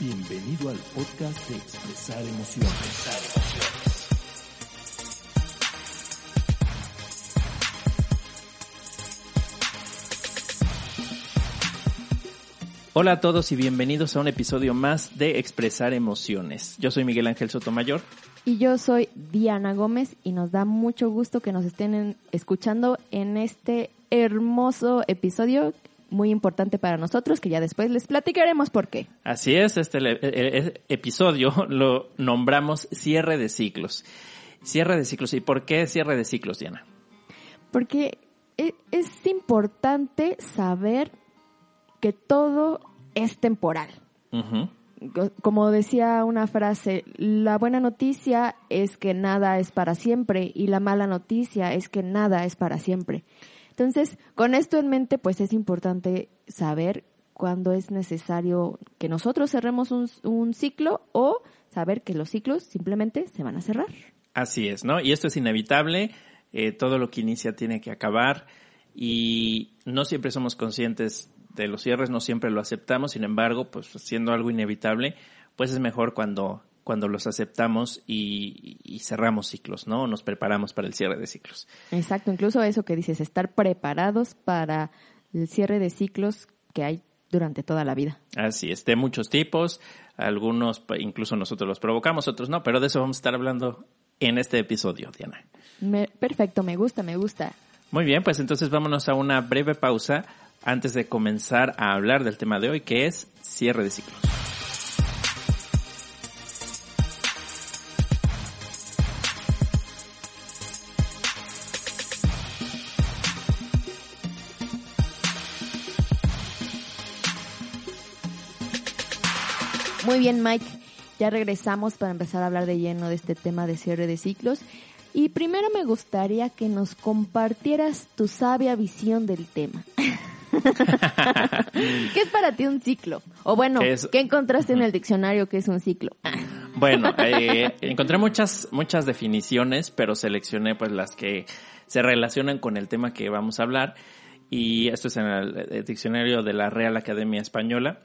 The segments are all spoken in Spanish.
Bienvenido al podcast de Expresar Emociones. Hola a todos y bienvenidos a un episodio más de Expresar Emociones. Yo soy Miguel Ángel Sotomayor. Y yo soy Diana Gómez y nos da mucho gusto que nos estén escuchando en este hermoso episodio muy importante para nosotros que ya después les platicaremos por qué. Así es, este le- e- e- episodio lo nombramos cierre de ciclos. Cierre de ciclos. ¿Y por qué cierre de ciclos, Diana? Porque e- es importante saber que todo es temporal. Como decía una frase, la buena noticia es que nada es para siempre y la mala noticia es que nada es para siempre. Entonces, con esto en mente, pues es importante saber cuándo es necesario que nosotros cerremos un, ciclo o saber que los ciclos simplemente se van a cerrar. Así es, ¿no? Y esto es inevitable. eh, todo lo que inicia tiene que acabar. Y no siempre somos conscientes de los cierres, no siempre lo aceptamos. Sin embargo, pues siendo algo inevitable, pues es mejor cuando, cuando los aceptamos y, y cerramos ciclos, ¿no? Nos preparamos para el cierre de ciclos. Exacto, incluso eso que dices, estar preparados para el cierre de ciclos que hay durante toda la vida. Así es, de muchos tipos, algunos incluso nosotros los provocamos, otros no, pero de eso vamos a estar hablando en este episodio, Diana. Me- perfecto, me gusta, me gusta. Muy bien, pues entonces vámonos a una breve pausa antes de comenzar a hablar del tema de hoy, que es cierre de ciclos. Muy bien, Mike. Ya regresamos para empezar a hablar de lleno de este tema de cierre de ciclos. Y primero me gustaría que nos compartieras tu sabia visión del tema. ¿Qué es para ti un ciclo? O bueno, Es- ¿qué encontraste en el diccionario que es un ciclo? Bueno, eh, encontré muchas, muchas definiciones, pero seleccioné pues las que se relacionan con el tema que vamos a hablar. Y esto es en el, el diccionario de la Real Academia Española.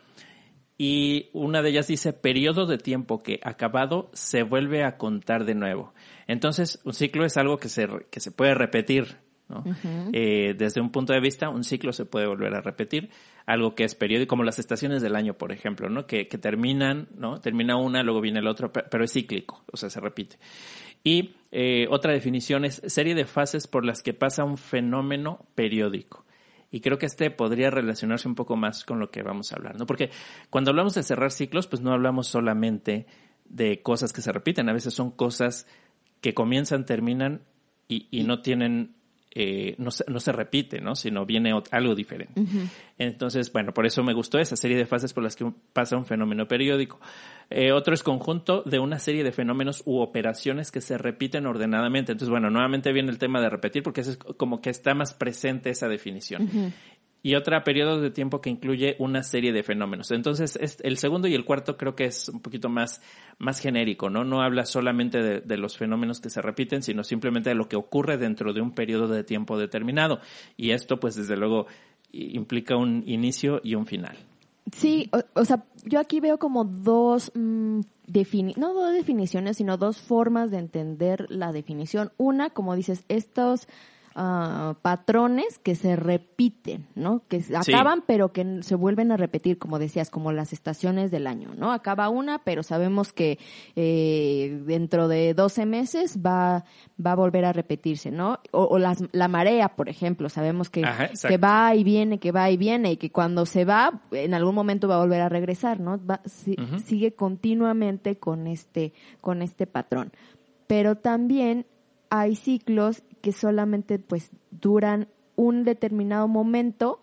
Y una de ellas dice periodo de tiempo que acabado se vuelve a contar de nuevo. Entonces, un ciclo es algo que se, que se puede repetir. ¿no? Eh, desde un punto de vista, un ciclo se puede volver a repetir, algo que es periódico, como las estaciones del año, por ejemplo, ¿no? Que, que terminan, ¿no? Termina una, luego viene el otro, pe- pero es cíclico, o sea, se repite. Y eh, otra definición es serie de fases por las que pasa un fenómeno periódico. Y creo que este podría relacionarse un poco más con lo que vamos a hablar, ¿no? Porque cuando hablamos de cerrar ciclos, pues no hablamos solamente de cosas que se repiten, a veces son cosas que comienzan, terminan y, y no tienen, eh, no, se, no se repite, ¿no? Sino viene algo diferente. Entonces, bueno, por eso me gustó esa serie de fases por las que pasa un fenómeno periódico. Eh, otro es conjunto de una serie de fenómenos u operaciones que se repiten ordenadamente. Entonces, bueno, nuevamente viene el tema de repetir porque es como que está más presente esa definición. Y otra, periodo de tiempo que incluye una serie de fenómenos. Entonces, es- el segundo y el cuarto creo que es un poquito más, más genérico, ¿no? No habla solamente de, los fenómenos que se repiten, sino simplemente de lo que ocurre dentro de un periodo de tiempo determinado. Y esto, pues, desde luego, implica un inicio y un final. Sí, o, sea, yo aquí veo como dos, mm, defini no dos definiciones, sino dos formas de entender la definición. Una, como dices, estos ah, patrones que se repiten, ¿no? Que Sí. acaban pero que se vuelven a repetir, como decías, como las estaciones del año, ¿no? Acaba una, pero sabemos que eh, dentro de 12 meses va, va a volver a repetirse, ¿no? O, o las, la marea, por ejemplo, sabemos que, Ajá, que va y viene, que va y viene, y que cuando se va, en algún momento va a volver a regresar, ¿no? Va- si-. Sigue continuamente con este, con este patrón. Pero también hay ciclos que solamente pues duran un determinado momento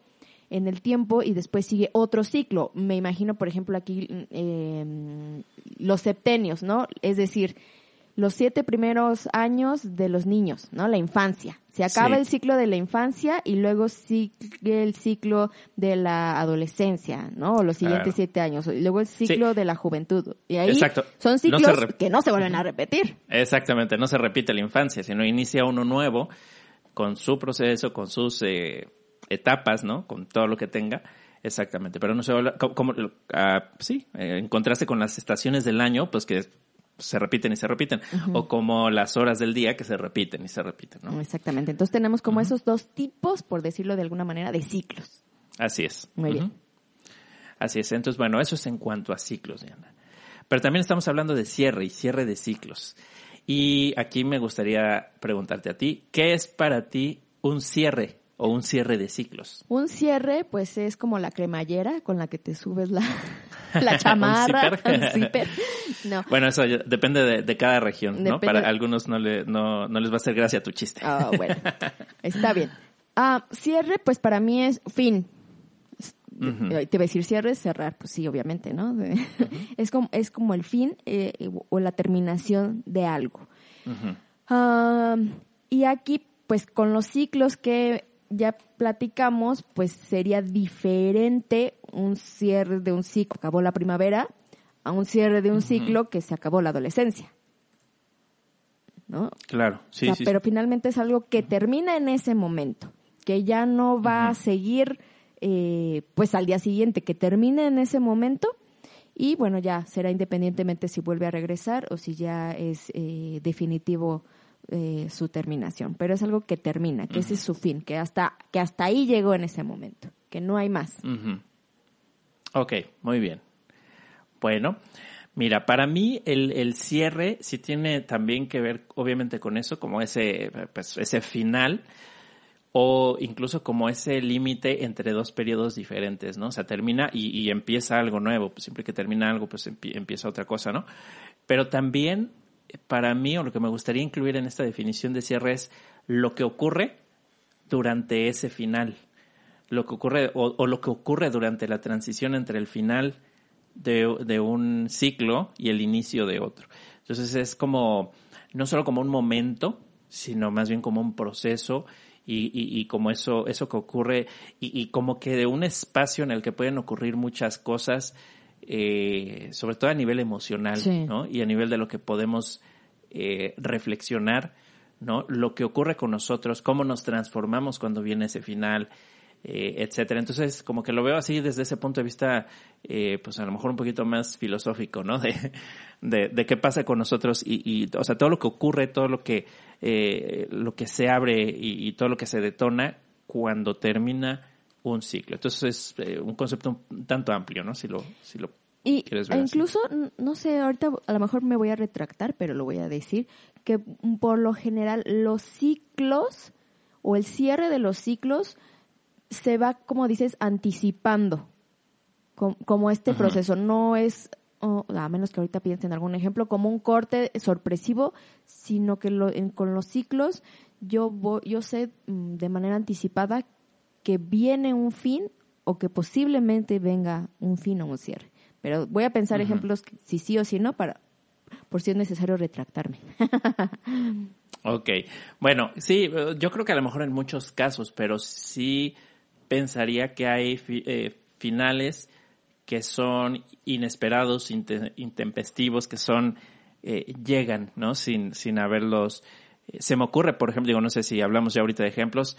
en el tiempo y después sigue otro ciclo. Me imagino, por ejemplo, aquí eh, los septenios, ¿no? Es decir, los siete primeros años de los niños, ¿no? La infancia. Se acaba Sí. el ciclo de la infancia y luego sigue el ciclo de la adolescencia, ¿no? O los siguientes Claro. siete años. Y luego el ciclo de la juventud. Y ahí Exacto. son ciclos que no se vuelven a repetir. Exactamente, no se repite la infancia, sino inicia uno nuevo con su proceso, con sus eh, etapas, ¿no? Con todo lo que tenga. Exactamente, pero no se habla, como, como, ah, sí, eh, en contraste con las estaciones del año, pues que se repiten y se repiten, o como las horas del día que se repiten y se repiten, ¿no? Exactamente, entonces tenemos como esos dos tipos, por decirlo de alguna manera, de ciclos. Así es. Muy bien. Así es, entonces bueno, eso es en cuanto a ciclos, Diana. Pero también estamos hablando de cierre y cierre de ciclos. Y aquí me gustaría preguntarte a ti, ¿qué es para ti un cierre o un cierre de ciclos? Un cierre, pues es como la cremallera con la que te subes la, la chamarra, zipper? un zipper. No, Bueno, eso ya depende de, de cada región, ¿no? Para algunos no, le, no, no les va a hacer gracia tu chiste. Ah, bueno, está bien. Ah, cierre, pues para mí es fin. Te voy a decir cierre, cerrar, pues sí, obviamente, ¿no? Es, como, es como el fin eh, o la terminación de algo. Ah, y aquí, pues con los ciclos que ya platicamos, pues sería diferente un cierre de un ciclo, acabó la primavera, a un cierre de un ciclo que se acabó la adolescencia. ¿No? Claro, sí, O sea, sí. pero finalmente es algo que termina en ese momento, que ya no va a seguir eh, pues al día siguiente, que termine en ese momento y bueno, ya será independientemente si vuelve a regresar o si ya es eh, definitivo eh, su terminación, pero es algo que termina, que ese es su fin, que hasta, que hasta ahí llegó en ese momento, que no hay más. Ujú. Ok, muy bien. Bueno, mira, para mí el, el cierre sí tiene también que ver, obviamente, con eso, como ese, pues, ese final o incluso como ese límite entre dos periodos diferentes, ¿no? O sea, termina y, y empieza algo nuevo. Pues siempre que termina algo, pues empie- empieza otra cosa, ¿no? Pero también, para mí, o lo que me gustaría incluir en esta definición de cierre es lo que ocurre durante ese final lo que ocurre o, lo que ocurre durante la transición entre el final de, un ciclo y el inicio de otro. Entonces es como, no solo como un momento, sino más bien como un proceso y, y como eso, eso que ocurre y, y como que de un espacio en el que pueden ocurrir muchas cosas, eh, sobre todo a nivel emocional, Sí. ¿no? Y a nivel de lo que podemos eh, reflexionar, ¿no? Lo que ocurre con nosotros, cómo nos transformamos cuando viene ese final, eh, etcétera. Entonces, como que lo veo así desde ese punto de vista, eh, pues a lo mejor un poquito más filosófico, ¿no? De, de, de qué pasa con nosotros y, y, o sea, todo lo que ocurre, todo lo que, eh, lo que se abre y, y todo lo que se detona cuando termina un ciclo. Entonces es eh, un concepto un tanto amplio, ¿no? Si lo, si lo Y ¿Quieres ver incluso, no sé, ahorita a lo mejor me voy a retractar, pero lo voy a decir, que por lo general los ciclos o el cierre de los ciclos se va, como dices, anticipando, com- como este Ajá. proceso. No es, oh, a menos que ahorita piensen en algún ejemplo, como un corte sorpresivo, sino que lo- en- con los ciclos yo, vo- yo sé mm, de manera anticipada que viene un fin o que posiblemente venga un fin o un cierre. Pero voy a pensar ejemplos si sí o si no para por si es necesario retractarme. Ok, bueno, sí, yo creo que a lo mejor en muchos casos, pero sí pensaría que hay fi- eh, finales que son inesperados, inte- intempestivos, que son, eh, llegan, ¿no? Sin, sin haberlos... eh, Se me ocurre, por ejemplo, digo, no sé si hablamos ya ahorita de ejemplos,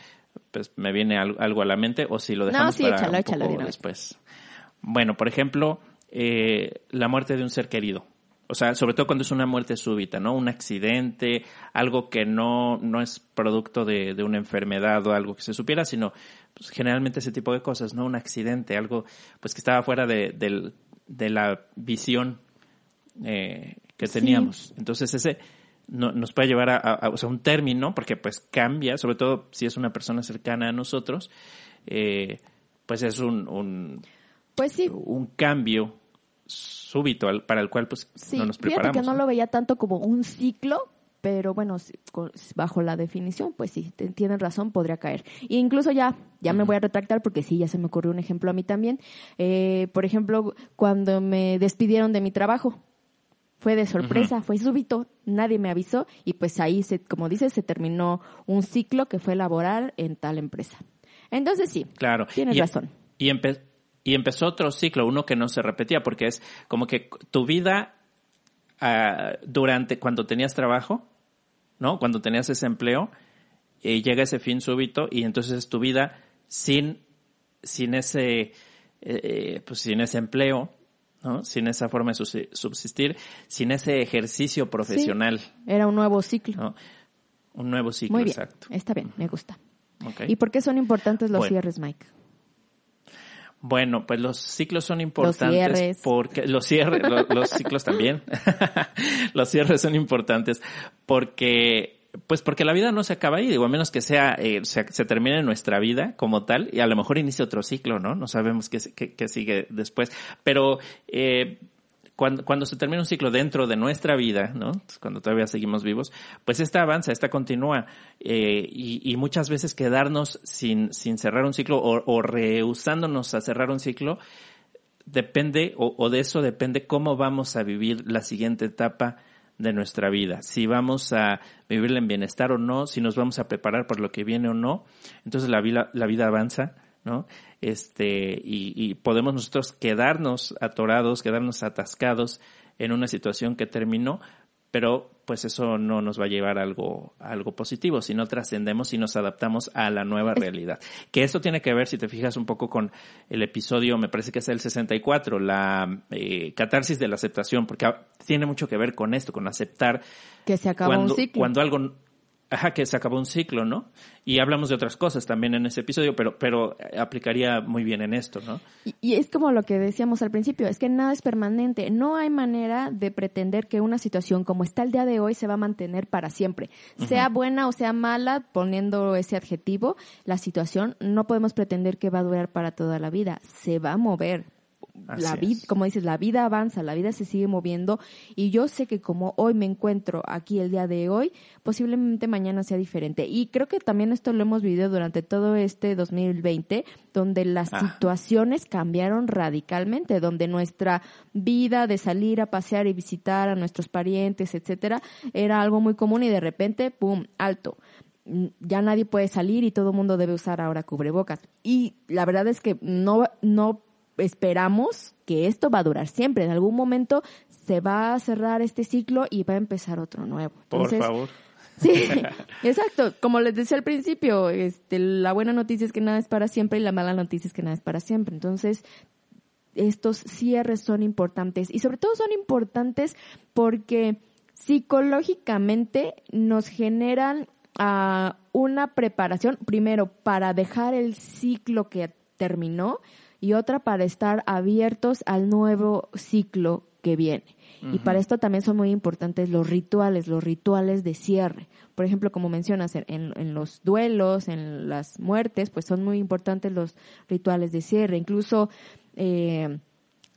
pues me viene al- algo a la mente, o si lo No, dejamos sí, para échalo, un de poco después. Bueno, por ejemplo, eh, la muerte de un ser querido. O sea, sobre todo cuando es una muerte súbita, ¿no? Un accidente, algo que no, no es producto de, de una enfermedad o algo que se supiera, sino pues, generalmente ese tipo de cosas, ¿no? Un accidente, algo pues que estaba fuera de, del- de la visión eh, que Sí. teníamos. Entonces ese no- nos puede llevar a, a- a- o sea, un término, porque pues cambia, sobre todo si es una persona cercana a nosotros, eh, pues es un, un, Pues sí, un cambio súbito al- para el cual pues sí. no nos Fíjate preparamos. que no ¿no? lo veía tanto como un ciclo, pero bueno, bajo la definición, pues sí, tienen razón, podría caer. E incluso ya, ya me voy a retractar porque sí, ya se me ocurrió un ejemplo a mí también. Eh, por ejemplo, cuando me despidieron de mi trabajo. Fue de sorpresa, fue súbito, nadie me avisó y pues ahí, se, como dices, se terminó un ciclo que fue laborar en tal empresa. Entonces sí, Claro. tienes y, razón. Y, empe- y empezó otro ciclo, uno que no se repetía, porque es como que tu vida ah, durante, cuando tenías trabajo, ¿no? Cuando tenías ese empleo, eh, llega ese fin súbito y entonces tu vida sin, sin ese, eh, pues sin ese empleo, ¿no? Sin esa forma de subsi- subsistir, sin ese ejercicio profesional, Era un nuevo ciclo. ¿no? Un nuevo ciclo, Muy bien, exacto. está bien, me gusta. ¿Y por qué son importantes los Bueno. cierres, Mike? Bueno, pues los ciclos son importantes cierres. porque los cierres, lo- los, ciclos también. los cierres son importantes porque pues porque la vida no se acaba ahí, digo, a menos que sea eh, se, se termine nuestra vida como tal y a lo mejor inicie otro ciclo, ¿no? No sabemos qué, qué- sigue después, pero eh, cuando, cuando se termina un ciclo dentro de nuestra vida, ¿no? Cuando todavía seguimos vivos, pues esta avanza, esta continúa. eh, y, y muchas veces quedarnos sin, sin cerrar un ciclo o, o rehusándonos a cerrar un ciclo, depende, o de eso depende cómo vamos a vivir la siguiente etapa de nuestra vida. Si vamos a vivirla en bienestar o no, si nos vamos a preparar por lo que viene o no. Entonces la vida, la vida avanza, ¿no? Este, y, y podemos nosotros quedarnos atorados, quedarnos atascados en una situación que terminó, pero pues eso no nos va a llevar a algo, a algo positivo, si no trascendemos y nos adaptamos a la nueva realidad. Que esto tiene que ver, si te fijas un poco con el episodio, me parece que es el 64, la eh, catarsis de la aceptación, porque tiene mucho que ver con esto, con aceptar Que se acaba cuando, un ciclo. cuando algo ajá que se acabó un ciclo no y hablamos de otras cosas también en ese episodio pero pero aplicaría muy bien en esto no Y, y es como lo que decíamos al principio, es que nada es permanente. No hay manera de pretender que una situación como está el día de hoy se va a mantener para siempre. Sea buena o sea mala, poniendo ese adjetivo, la situación no podemos pretender que va a durar para toda la vida. Se va a mover. Así la vida, como dices, la vida avanza, la vida se sigue moviendo y yo sé que como hoy me encuentro aquí el día de hoy, posiblemente mañana sea diferente. Y creo que también esto lo hemos vivido durante todo este 2020, donde las Ah. situaciones cambiaron radicalmente, donde nuestra vida de salir a pasear y visitar a nuestros parientes, etcétera, era algo muy común y de repente, pum, alto ya nadie puede salir y todo el mundo debe usar ahora cubrebocas. Y la verdad es que no, no esperamos que esto va a durar siempre. En algún momento se va a cerrar este ciclo y va a empezar otro nuevo. por favor Sí, exacto. Como les decía al principio, este, la buena noticia es que nada es para siempre y la mala noticia es que nada es para siempre. Entonces, estos cierres son importantes y sobre todo son importantes porque psicológicamente nos generan ah, una preparación, primero, para dejar el ciclo que terminó y otra para estar abiertos al nuevo ciclo que viene. Y para esto también son muy importantes los rituales, los rituales de cierre. Por ejemplo, como mencionas, en, en los duelos, en las muertes, pues son muy importantes los rituales de cierre. Incluso eh,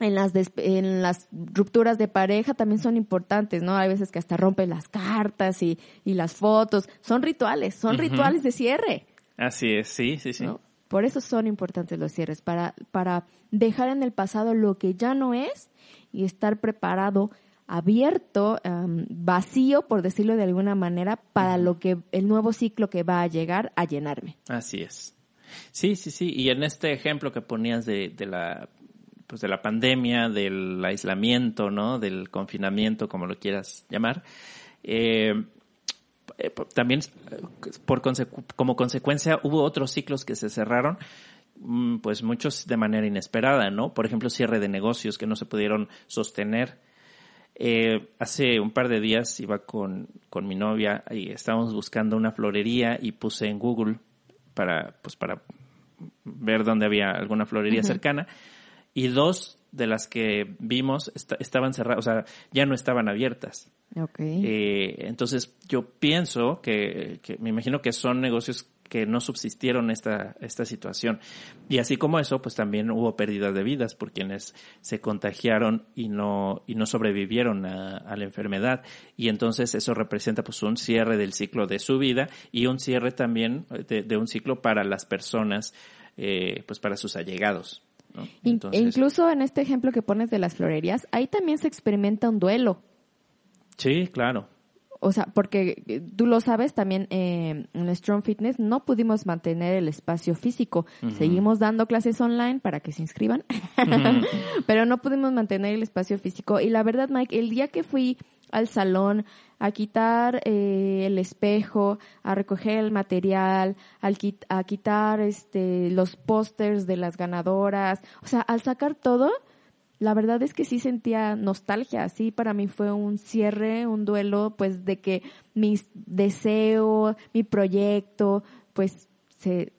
en las en las rupturas de pareja también son importantes, ¿no? Hay veces que hasta rompen las cartas y, y las fotos. Son rituales, son rituales de cierre. así es sí sí sí ¿no? Por eso son importantes los cierres, para, para dejar en el pasado lo que ya no es y estar preparado, abierto, am, vacío, por decirlo de alguna manera, para lo que el nuevo ciclo que va a llegar a llenarme. Así es. Sí, sí, sí. Y en este ejemplo que ponías de, de la pues de la pandemia, del aislamiento, ¿no? Del confinamiento, como lo quieras llamar, eh, eh, también eh, por consecu- como consecuencia hubo otros ciclos que se cerraron, mm, pues muchos de manera inesperada, ¿no? Por ejemplo, cierre de negocios que no se pudieron sostener. Eh, hace un par de días iba con, con mi novia y estábamos buscando una florería y puse en Google para, pues para ver dónde había alguna florería cercana y dos de las que vimos esta- estaban cerradas, o sea, ya no estaban abiertas. Ok. Eh, entonces yo pienso que, que me imagino que son negocios que no subsistieron esta, esta situación. Y así como eso, pues también hubo pérdidas de vidas por quienes se contagiaron y no, y no sobrevivieron a, a la enfermedad. Y entonces eso representa pues un cierre del ciclo de su vida y un cierre también de, de un ciclo para las personas, eh, pues para sus allegados. Incluso en este ejemplo que pones de las florerías, ahí también se experimenta un duelo. Sí, claro. O sea, porque eh, tú lo sabes, también eh, en Strong Fitness no pudimos mantener el espacio físico. Seguimos dando clases online para que se inscriban, pero no pudimos mantener el espacio físico. Y la verdad, Mike, el día que fui al salón a quitar eh, el espejo, a recoger el material, al a quitar este, los pósters de las ganadoras, o sea, al sacar todo, la verdad es que sí sentía nostalgia, sí, para mí fue un cierre, un duelo, pues de que mi deseo, mi proyecto, pues se,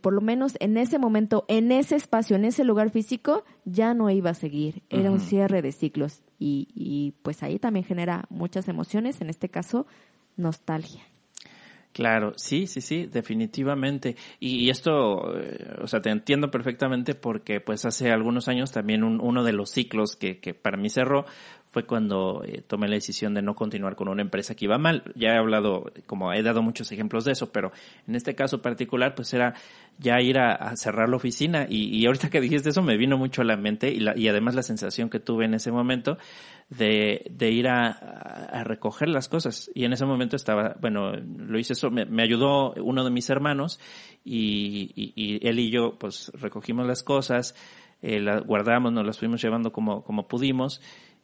por lo menos en ese momento, en ese espacio, en ese lugar físico, ya no iba a seguir, era un cierre de ciclos y, y pues ahí también genera muchas emociones, en este caso, nostalgia. Claro, sí, sí, sí, definitivamente. Y, esto, eh, o sea, te entiendo perfectamente porque pues hace algunos años también uno de los ciclos que, que para mí cerró fue cuando eh, tomé la decisión de no continuar con una empresa que iba mal. Ya he hablado, como he dado muchos ejemplos de eso, pero en este caso particular, pues era ya ir a, cerrar la oficina. Y, ahorita que dijiste eso, me vino mucho a la mente y, la, y además la sensación que tuve en ese momento de, de ir a, recoger las cosas. Y en ese momento estaba, bueno, lo hice eso, me, ayudó uno de mis hermanos y, y, él y yo, pues recogimos las cosas, eh, las guardamos, nos las fuimos llevando como, como pudimos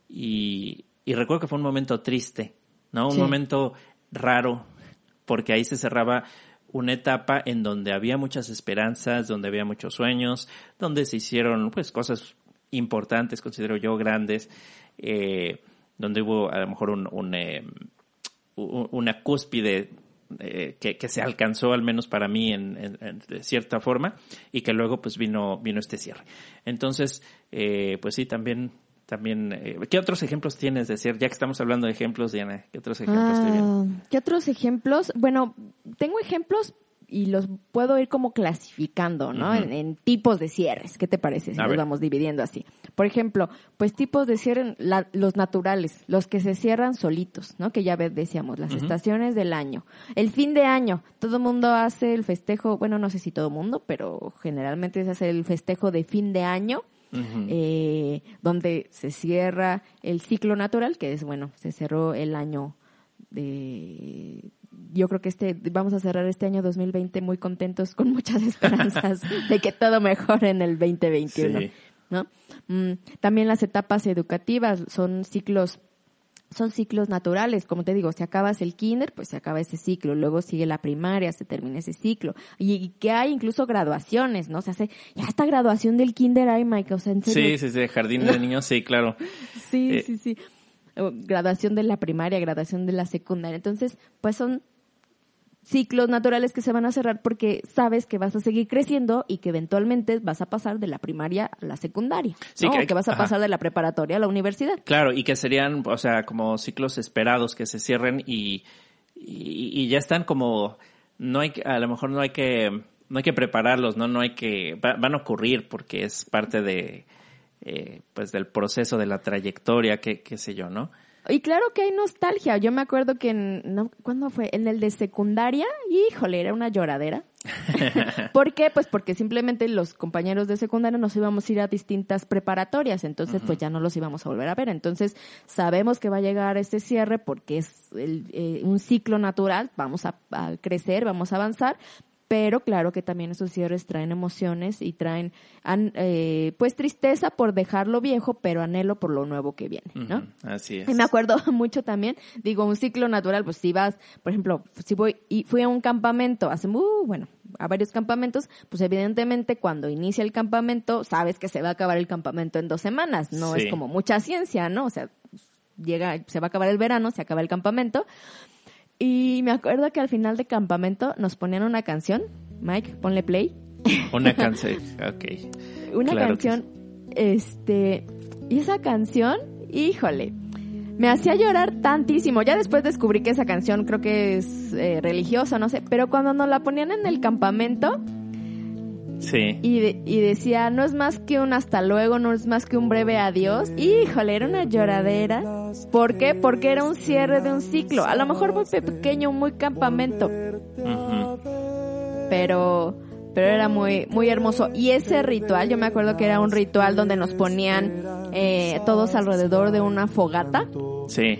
y, y recuerdo que fue un momento triste, ¿no? Un momento raro, porque ahí se cerraba una etapa en donde había muchas esperanzas, donde había muchos sueños, donde se hicieron pues cosas importantes, considero yo, grandes, eh, donde hubo a lo mejor un, un eh, una cúspide eh, que, que, se alcanzó al menos para mí en, en, de cierta forma y que luego pues vino vino este cierre entonces eh, pues sí también también, eh, ¿qué otros ejemplos tienes? Decir, ya que estamos hablando de ejemplos, Diana, ¿qué otros ejemplos ah, ¿Qué otros ejemplos? Bueno, tengo ejemplos y los puedo ir como clasificando, ¿no? en, tipos de cierres. ¿Qué te parece si los vamos dividiendo así? Por ejemplo, pues tipos de cierre, los naturales, los que se cierran solitos, ¿no? Que ya decíamos, las estaciones del año. El fin de año, todo el mundo hace el festejo, bueno, no sé si todo el mundo, pero generalmente se hace el festejo de fin de año eh, donde se cierra el ciclo natural, que es, bueno, se cerró el año de... Yo creo que este vamos a cerrar este año 2020 muy contentos, con muchas esperanzas de que todo mejore en el 2021. ¿no? Mm, también las etapas educativas son ciclos son ciclos naturales, como te digo, si acabas el kinder, pues se acaba ese ciclo, luego sigue la primaria, se termina ese ciclo, y, que hay incluso graduaciones, ¿no? Se hace, ya esta graduación del kinder hay, Mike, o sea, en serio. Sí, sí, sí, jardín de niños, sí, claro. sí, eh, sí, sí. Graduación de la primaria, graduación de la secundaria, entonces, pues son ciclos naturales que se van a cerrar porque sabes que vas a seguir creciendo y que eventualmente vas a pasar de la primaria a la secundaria. Sí, que, vas a pasar de la preparatoria a la universidad. Claro, y que serían, o sea, como ciclos esperados que se cierren y, y, ya están como, no hay, a lo mejor no hay que, no hay que prepararlos, no, no hay que, van a ocurrir porque es parte de, eh, pues del proceso de la trayectoria, qué, qué sé yo, ¿no? Y claro que hay nostalgia. Yo me acuerdo que en, no, ¿cuándo fue? En el de secundaria, híjole, era una lloradera. ¿Por qué? Pues porque simplemente los compañeros de secundaria nos íbamos a ir a distintas preparatorias, entonces pues ya no los íbamos a volver a ver. Entonces sabemos que va a llegar este cierre porque es eh, un ciclo natural, vamos a, a crecer, vamos a avanzar, pero claro que también esos cierres traen emociones y traen eh, pues tristeza por dejarlo viejo, pero anhelo por lo nuevo que viene, ¿no? así es. Y me acuerdo mucho también, digo, un ciclo natural, pues si vas, por ejemplo, si voy y fui a un campamento hace muy, bueno, a varios campamentos, pues evidentemente cuando inicia el campamento, sabes que se va a acabar el campamento en dos semanas, no es como mucha ciencia, ¿no? O sea, llega, se va a acabar el verano, se acaba el campamento, y me acuerdo que al final de campamento nos ponían una canción. Mike, ponle play. Una canción, ok. Una canción, este, y esa canción, híjole, me hacía llorar tantísimo. Ya después descubrí que esa canción creo que es eh, religiosa, no sé, pero cuando nos la ponían en el campamento, Sí. Y, y, decía, no es más que un hasta luego, no es más que un breve adiós. Híjole, era una lloradera. ¿Por qué? Porque era un cierre de un ciclo. A lo mejor muy pequeño, muy campamento. Pero, pero era muy, muy hermoso. Y ese ritual, yo me acuerdo que era un ritual donde nos ponían eh, todos alrededor de una fogata. Sí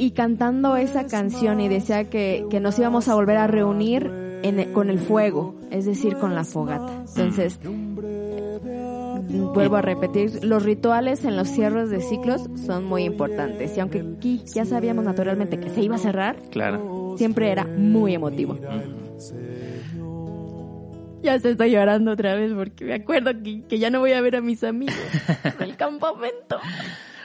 y cantando esa canción y decía que, que nos íbamos a volver a reunir con el fuego, es decir, con la fogata. Entonces, vuelvo a repetir, los rituales en los cierres de ciclos son muy importantes. Y aunque aquí ya sabíamos naturalmente que se iba a cerrar, Claro. siempre era muy emotivo. Ya se estoy llorando otra vez porque me acuerdo que, que ya no voy a ver a mis amigos del campamento.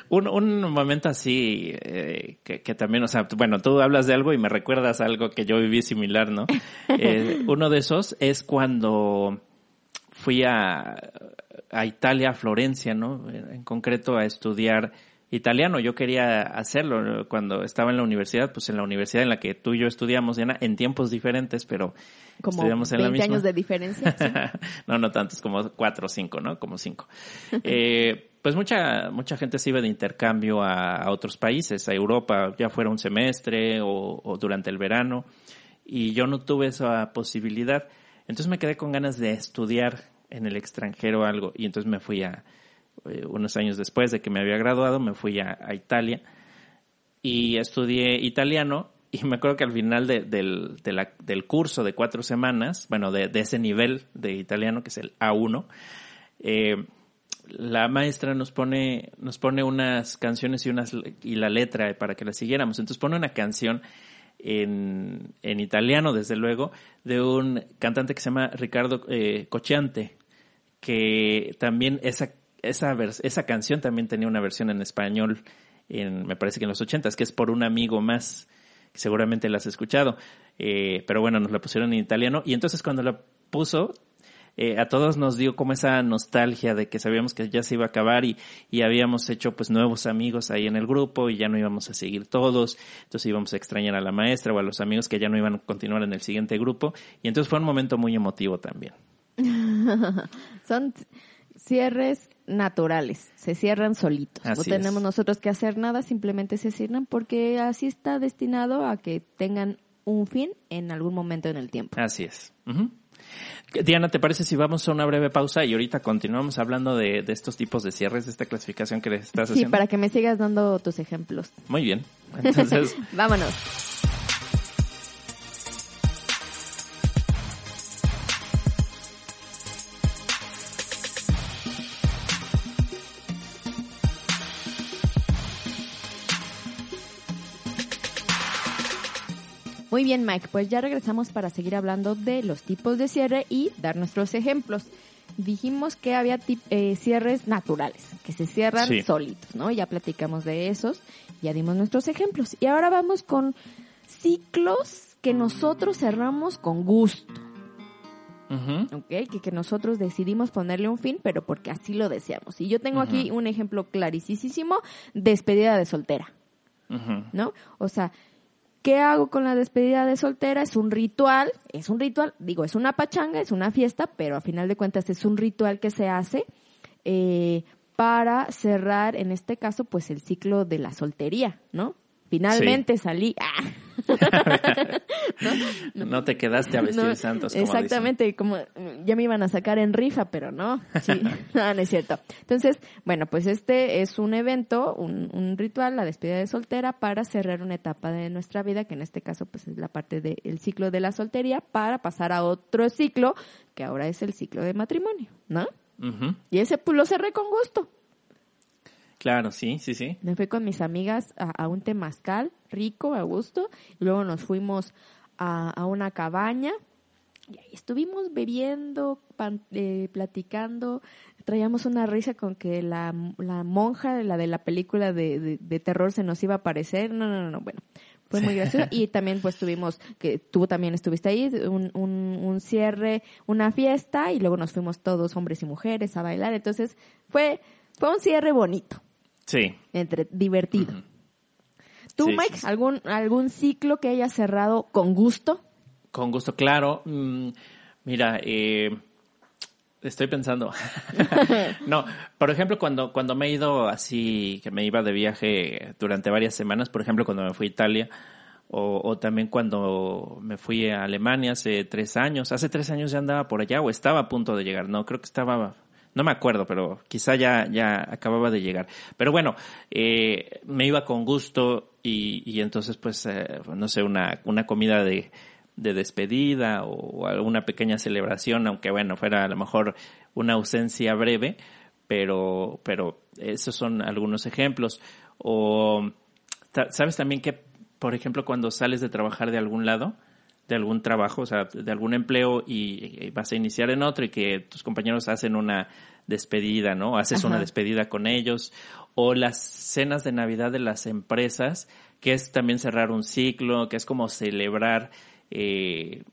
Un, un momento así eh, que, que también, o sea, bueno, tú hablas de algo y me recuerdas algo que yo viví similar, ¿no? Eh, uno de esos es cuando fui a, a Italia, a Florencia, ¿no? En concreto a estudiar italiano. Yo quería hacerlo cuando estaba en la universidad, pues en la universidad en la que tú y yo estudiamos, Diana, en tiempos diferentes, pero Como estudiamos en la 20 misma. años de diferencia. ¿sí? no, no tantos, como cuatro o cinco, ¿no? Como cinco. Eh, pues mucha, mucha gente se iba de intercambio a, otros países, a Europa, ya fuera un semestre o, durante el verano, y yo no tuve esa posibilidad. Entonces me quedé con ganas de estudiar en el extranjero algo, y entonces me fui a, eh, unos años después de que me había graduado, me fui a, Italia y estudié italiano y me acuerdo que al final de- del, del curso de cuatro semanas, bueno, de, ese nivel de italiano que es el A1, eh, la maestra nos pone, nos pone unas canciones y unas y la letra para que la siguiéramos. Entonces pone una canción en, en italiano, desde luego, de un cantante que se llama Ricardo eh, Cocciante, que también esa, esa, esa canción también tenía una versión en español, en, me parece que en los ochentas, que es por un amigo más, seguramente la has escuchado. Eh, pero bueno, nos la pusieron en italiano. Y entonces cuando la puso, eh, a todos nos dio como esa nostalgia de que sabíamos que ya se iba a acabar y, y habíamos hecho pues nuevos amigos ahí en el grupo y ya no íbamos a seguir todos, entonces íbamos a extrañar a la maestra o a los amigos que ya no iban a continuar en el siguiente grupo y entonces fue un momento muy emotivo también. Son cierres naturales, se cierran solitos. Así no tenemos es. nosotros que hacer nada, simplemente se cierran porque así está destinado a que tengan un fin en algún momento en el tiempo. Así es. Diana, ¿te parece si vamos a una breve pausa y ahorita continuamos hablando de, de estos tipos de cierres, de esta clasificación que les estás Sí, haciendo? para que me sigas dando tus ejemplos. Muy bien. Entonces, Vámonos. Muy bien, Mike, pues ya regresamos para seguir hablando de los tipos de cierre y dar nuestros ejemplos. Dijimos que había eh, cierres naturales, que se cierran Sí. solitos, ¿no? Ya platicamos de esos, ya dimos nuestros ejemplos. Y ahora vamos con ciclos que nosotros cerramos con gusto, ¿ok? Que, que nosotros decidimos ponerle un fin, pero porque así lo deseamos. Y yo tengo aquí un ejemplo clarísimo, despedida de soltera. ¿no? O sea, ¿qué hago con la despedida de soltera? Es un ritual, es un ritual, digo, es una pachanga, es una fiesta, pero a final de cuentas es un ritual que se hace eh, para cerrar, en este caso, pues el ciclo de la soltería, ¿no? Finalmente salí. ¡Ah! No te quedaste a vestir No, santos. Como exactamente, como ya me iban a sacar en rifa, pero no, sí, no, no es cierto. Entonces, bueno, pues este es un evento, un, un ritual, la despedida de soltera para cerrar una etapa de nuestra vida, que en este caso pues es la parte del ciclo de la soltería, para pasar a otro ciclo, que ahora es el ciclo de matrimonio, ¿no? Y ese pues lo cerré con gusto. Claro, sí, sí, sí. Me fui con mis amigas a, a un temazcal rico, a gusto, y luego nos fuimos a, a una cabaña y ahí estuvimos bebiendo, pan- eh, platicando, traíamos una risa con que la, la monja, la de la película de, de- de terror se nos iba a aparecer, no, no, no, no, bueno, fue muy gracioso y también pues tuvimos, que tú también estuviste ahí, un, un, un cierre, una fiesta y luego nos fuimos todos, hombres y mujeres, a bailar, entonces fue, fue un cierre bonito Sí. entre divertido. ¿Tú, Sí, Mike, sí. algún algún ciclo que hayas cerrado con gusto? Con gusto, claro. Mm, mira, eh, estoy pensando. no, por ejemplo, cuando, cuando me he ido así, que me iba de viaje durante varias semanas, por ejemplo, cuando me fui a Italia, o, o también cuando me fui a Alemania hace tres años. Hace tres años ya andaba por allá o estaba a punto de llegar. No, creo que estaba no me acuerdo, pero quizá ya, ya acababa de llegar. Pero bueno, eh, me iba con gusto y, y entonces pues, eh, no sé, una, una comida de, de despedida o alguna pequeña celebración, aunque bueno, fuera a lo mejor una ausencia breve, pero, pero esos son algunos ejemplos. O, ¿sabes también que, por ejemplo, cuando sales de trabajar de algún lado, de algún trabajo, o sea, de algún empleo y, vas a iniciar en otro y que tus compañeros hacen una despedida, ¿no? Haces una despedida con ellos. O las cenas de Navidad de las empresas, que es también cerrar un ciclo, que es como celebrar eh,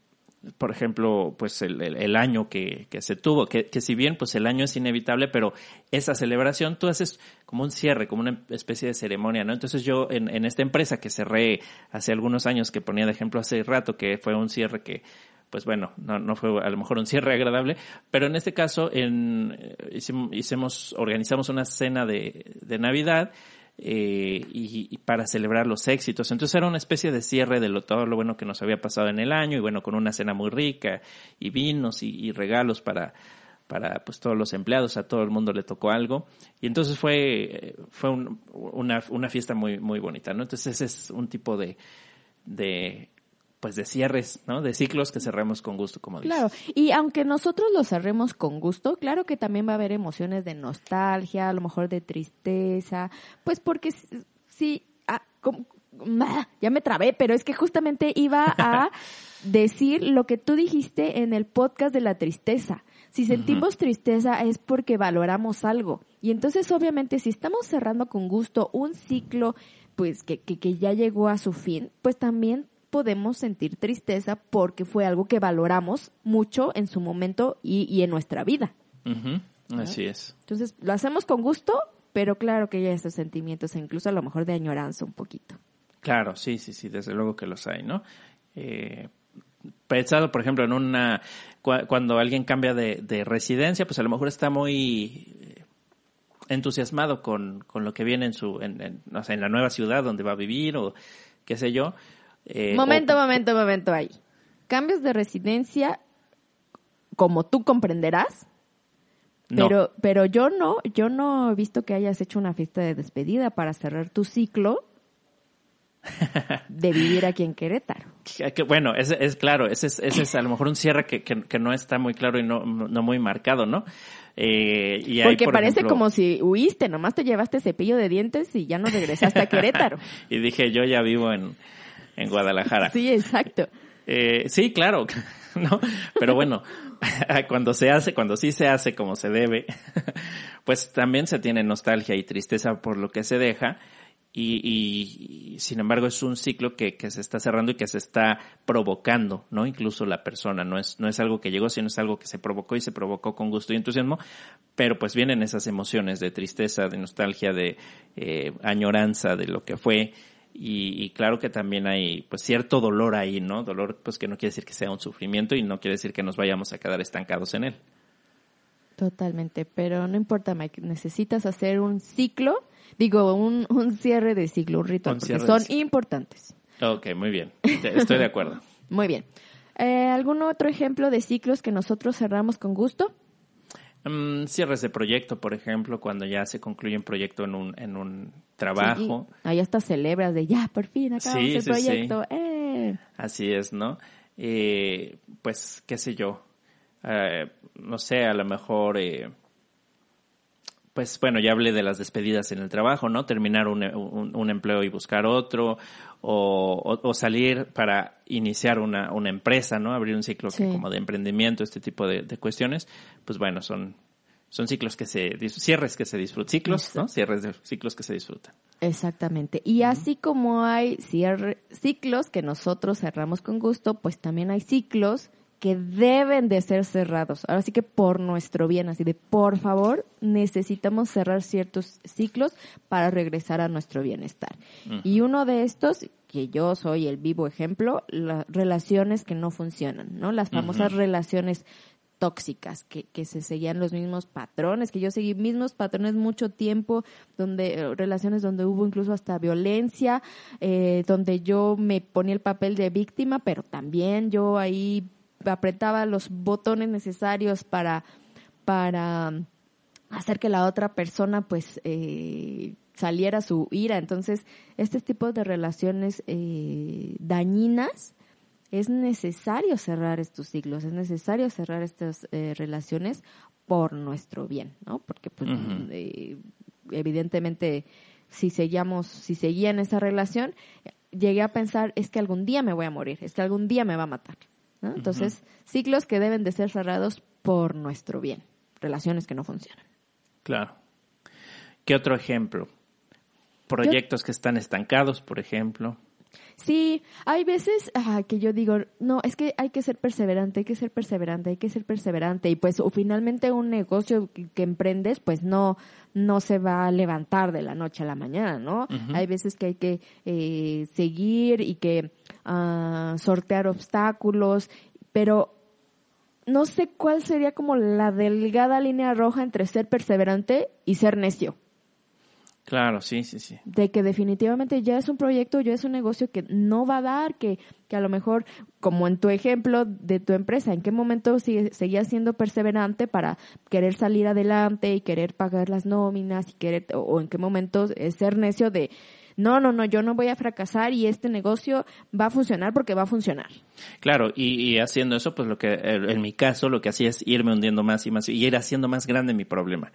por ejemplo, pues el, el, año que, que, se tuvo, que, que, si bien pues el año es inevitable, pero esa celebración tú haces como un cierre, como una especie de ceremonia, ¿no? Entonces yo en, en esta empresa que cerré hace algunos años, que ponía de ejemplo hace rato, que fue un cierre que pues bueno, no, no fue a lo mejor un cierre agradable, pero en este caso en, eh, hicimos, hicimos organizamos una cena de, de Navidad eh, y, para celebrar los éxitos. Entonces era una especie de cierre de lo, todo lo bueno que nos había pasado en el año y bueno, con una cena muy rica y vinos y, regalos para, para pues todos los empleados, a todo el mundo le tocó algo. Y entonces fue, fue una, una fiesta muy, muy bonita, ¿no? Entonces ese es un tipo de, de pues de cierres, ¿no? De ciclos que cerremos con gusto, como dices. Claro, y aunque nosotros los cerremos con gusto, claro que también va a haber emociones de nostalgia, a lo mejor de tristeza, pues porque sí, ah, ya me trabé, pero es que justamente iba a decir lo que tú dijiste en el podcast de la tristeza. Si sentimos tristeza es porque valoramos algo. Y entonces, obviamente, si estamos cerrando con gusto un ciclo, pues que, que, que ya llegó a su fin, pues también podemos sentir tristeza porque fue algo que valoramos mucho en su momento y, en nuestra vida. Así es. Entonces, lo hacemos con gusto, pero claro que hay estos sentimientos, incluso a lo mejor de añoranza un poquito. Claro, sí, sí, sí, desde luego que los hay, ¿no? Eh, pensado, por ejemplo, en una, cuando alguien cambia de, residencia, pues a lo mejor está muy eh, entusiasmado con, con lo que viene en su, en la nueva ciudad donde va a vivir o qué sé yo, eh, momento, momento, momento ahí. Cambios de residencia, como tú comprenderás, pero, pero yo no, yo no he visto que hayas hecho una fiesta de despedida para cerrar tu ciclo de vivir aquí en Querétaro. bueno, es, es claro, ese es, ese es a lo mejor un cierre que, que, no está muy claro y no, no muy marcado, ¿no? Eh, y Porque parece como si huiste, nomás te llevaste cepillo de dientes y ya no regresaste a Querétaro. y dije, yo ya vivo en, en Guadalajara. Sí, exacto. Eh, sí, claro, ¿no? Pero bueno, cuando se hace, cuando sí se hace como se debe, pues también se tiene nostalgia y tristeza por lo que se deja. Y, sin embargo es un ciclo que, que, se está cerrando y que se está provocando, ¿no? Incluso la persona, no es, no es algo que llegó, sino es algo que se provocó y se provocó con gusto y entusiasmo, pero pues vienen esas emociones de tristeza, de nostalgia, de eh, añoranza de lo que fue, y, claro que también hay pues cierto dolor ahí, ¿no? Dolor pues que no quiere decir que sea un sufrimiento y no quiere decir que nos vayamos a quedar estancados en él. Totalmente, pero no importa, Mike, necesitas hacer un ciclo, digo, un, un cierre de ciclo, un ritual, porque son importantes. Ok, muy bien, estoy de acuerdo. muy bien. Eh, ¿Algún otro ejemplo de ciclos que nosotros cerramos con gusto? Um, cierres de proyecto, por ejemplo, cuando ya se concluye un proyecto en un, en un trabajo. ahí hasta celebras de ya, por fin acabamos el proyecto. Eh. Así es, ¿no? Eh, pues, qué sé yo. Eh, no sé, a lo mejor pues bueno, ya hablé de las despedidas en el trabajo, ¿no? Terminar un, un, empleo y buscar otro, o, o, salir para iniciar una, una, empresa, ¿no? Abrir un ciclo como de emprendimiento, este tipo de, de, cuestiones, pues bueno, son, son ciclos que se, cierres que se disfrutan, ciclos, ¿no? Cierres de ciclos que se disfrutan. Exactamente. Y así como hay cierre, ciclos que nosotros cerramos con gusto, pues también hay ciclos que deben de ser cerrados. Ahora sí que por nuestro bien, así de por favor, necesitamos cerrar ciertos ciclos para regresar a nuestro bienestar. Y uno de estos, que yo soy el vivo ejemplo, las relaciones que no funcionan, ¿no? Las famosas relaciones tóxicas, que, que se seguían los mismos patrones, que yo seguí mismos patrones mucho tiempo, donde eh, relaciones donde hubo incluso hasta violencia, eh, donde yo me ponía el papel de víctima, pero también yo ahí apretaba los botones necesarios para, para hacer que la otra persona pues eh, saliera su ira. Entonces, este tipo de relaciones dañinas es necesario cerrar estos ciclos, es necesario cerrar estas eh, relaciones por nuestro bien, ¿no? Porque pues eh, evidentemente si seguíamos, si seguía en esa relación, llegué a pensar es que algún día me voy a morir, es que algún día me va a matar. ¿no? Entonces, ciclos que deben de ser cerrados por nuestro bien, relaciones que no funcionan. Claro. ¿Qué otro ejemplo? Proyectos que están estancados, por ejemplo. Sí, hay veces que yo digo, no, es que hay que ser perseverante, hay que ser perseverante, hay que ser perseverante. Y pues o finalmente un negocio que, emprendes, pues no, no se va a levantar de la noche a la mañana, ¿no? Hay veces que hay que eh, seguir y que uh, sortear obstáculos, pero no sé cuál sería como la delgada línea roja entre ser perseverante y ser necio. Claro, sí, sí, sí. De que definitivamente ya es un proyecto, ya es un negocio que no va a dar, que, que a lo mejor, como en tu ejemplo de tu empresa, ¿en qué momento sigue, seguías siendo perseverante para querer salir adelante y querer pagar las nóminas y querer, o, en qué momento ser necio de, no, no, no, yo no voy a fracasar y este negocio va a funcionar porque va a funcionar. Claro, y, haciendo eso, pues lo que, en mi caso, lo que hacía es irme hundiendo más y más y ir haciendo más grande mi problema,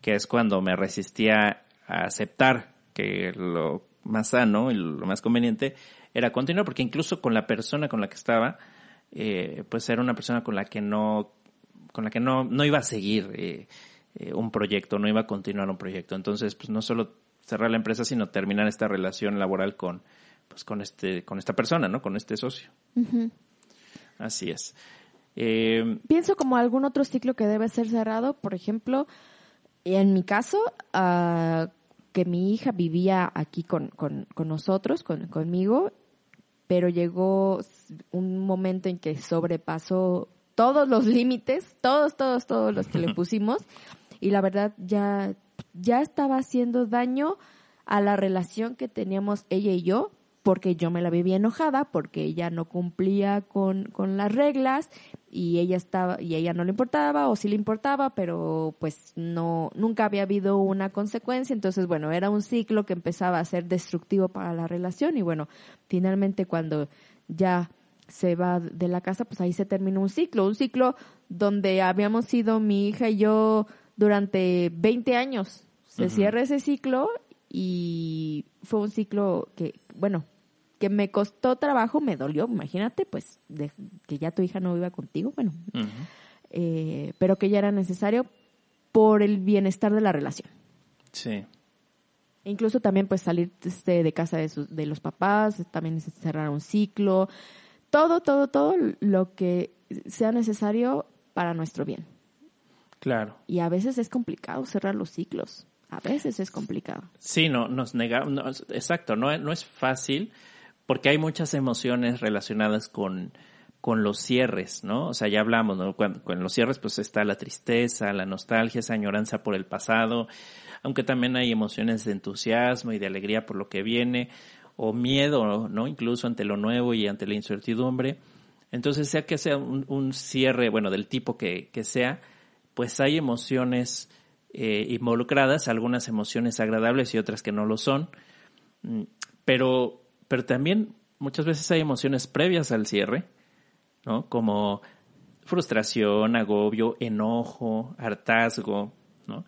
que es cuando me resistía a aceptar que lo más sano y lo más conveniente era continuar, porque incluso con la persona con la que estaba, eh, pues era una persona con la que no, con la que no, no iba a seguir eh, eh, un proyecto, no iba a continuar un proyecto. Entonces, pues no solo cerrar la empresa, sino terminar esta relación laboral con, pues con este, con esta persona, ¿no? Con este socio. Así es. Pienso como algún otro ciclo que debe ser cerrado, por ejemplo, en mi caso, uh, que mi hija vivía aquí con, con, con nosotros, con, conmigo, pero llegó un momento en que sobrepasó todos los límites, todos, todos, todos los que le pusimos, y la verdad ya, ya estaba haciendo daño a la relación que teníamos ella y yo, porque yo me la vivía enojada, porque ella no cumplía con, con las reglas y ella estaba y ella no le importaba o sí le importaba, pero pues no nunca había habido una consecuencia, entonces bueno, era un ciclo que empezaba a ser destructivo para la relación y bueno, finalmente cuando ya se va de la casa, pues ahí se terminó un ciclo, un ciclo donde habíamos sido mi hija y yo durante 20 años. Se cierra ese ciclo y fue un ciclo que, bueno, que me costó trabajo, me dolió, imagínate, pues, de, que ya tu hija no viva contigo, bueno, eh, pero que ya era necesario por el bienestar de la relación. Sí. Incluso también, pues, salir este, de casa de, sus, de los papás, también cerrar un ciclo, todo, todo, todo lo que sea necesario para nuestro bien. Claro. Y a veces es complicado cerrar los ciclos. A veces es complicado. Sí, no, nos negamos, exacto, no, no es fácil porque hay muchas emociones relacionadas con, con los cierres, ¿no? O sea, ya hablamos, ¿no? Cuando, con los cierres pues está la tristeza, la nostalgia, esa añoranza por el pasado, aunque también hay emociones de entusiasmo y de alegría por lo que viene, o miedo, ¿no? Incluso ante lo nuevo y ante la incertidumbre. Entonces, sea que sea un, cierre, bueno, del tipo que, que, sea, pues hay emociones eh, involucradas, algunas emociones agradables y otras que no lo son. Mm, pero pero también muchas veces hay emociones previas al cierre, ¿no? Como frustración, agobio, enojo, hartazgo, ¿no?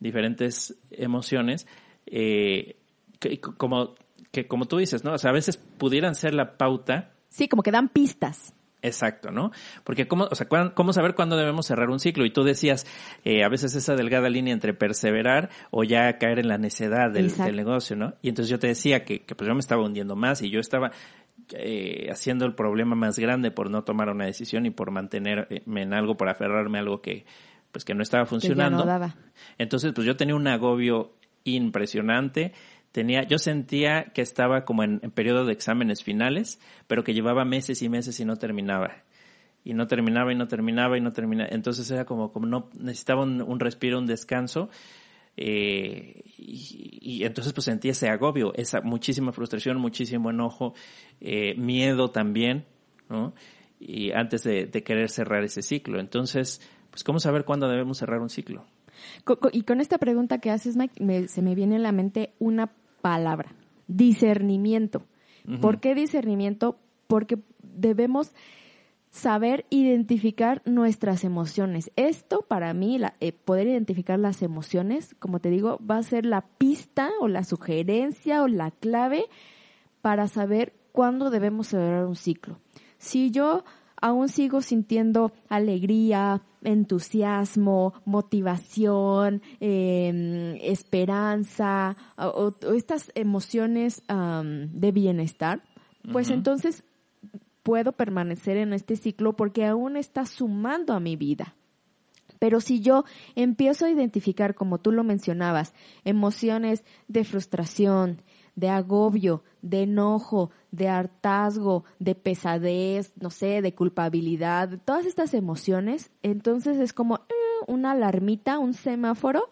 Diferentes emociones, eh, que, como, que como tú dices, ¿no? O sea, a veces pudieran ser la pauta. Sí, como que dan pistas. Exacto, ¿no? Porque cómo, o sea, cómo saber cuándo debemos cerrar un ciclo. Y tú decías, eh, a veces esa delgada línea entre perseverar o ya caer en la necedad del, negocio, ¿no? Y entonces yo te decía que, que pues yo me estaba hundiendo más y yo estaba eh, haciendo el problema más grande por no tomar una decisión y por mantenerme en algo, por aferrarme a algo que, pues que no estaba funcionando. no daba. Entonces, pues yo tenía un agobio impresionante tenía, yo sentía que estaba como en, periodo de exámenes finales, pero que llevaba meses y meses y no terminaba. Y no terminaba y no terminaba y no terminaba. Entonces era como, como no, necesitaba un, respiro, un descanso. Eh, y, entonces pues sentí ese agobio, esa muchísima frustración, muchísimo enojo, eh, miedo también, ¿no? Y antes de, querer cerrar ese ciclo. Entonces, pues ¿cómo saber cuándo debemos cerrar un ciclo? Y con esta pregunta que haces, Mike, se me viene a la mente una palabra, discernimiento. ¿Por qué discernimiento? Porque debemos saber identificar nuestras emociones. Esto para mí, eh, poder identificar las emociones, como te digo, va a ser la pista o la sugerencia o la clave para saber cuándo debemos celebrar un ciclo. Si yo aún sigo sintiendo alegría, entusiasmo, motivación, em, esperanza o, estas emociones de bienestar, pues entonces puedo permanecer en este ciclo porque aún está sumando a mi vida. Pero si yo empiezo a identificar, como tú lo mencionabas, emociones de frustración, de agobio, de enojo, de hartazgo, de pesadez, no sé, de culpabilidad, todas estas emociones, entonces es como eh, una alarmita, un semáforo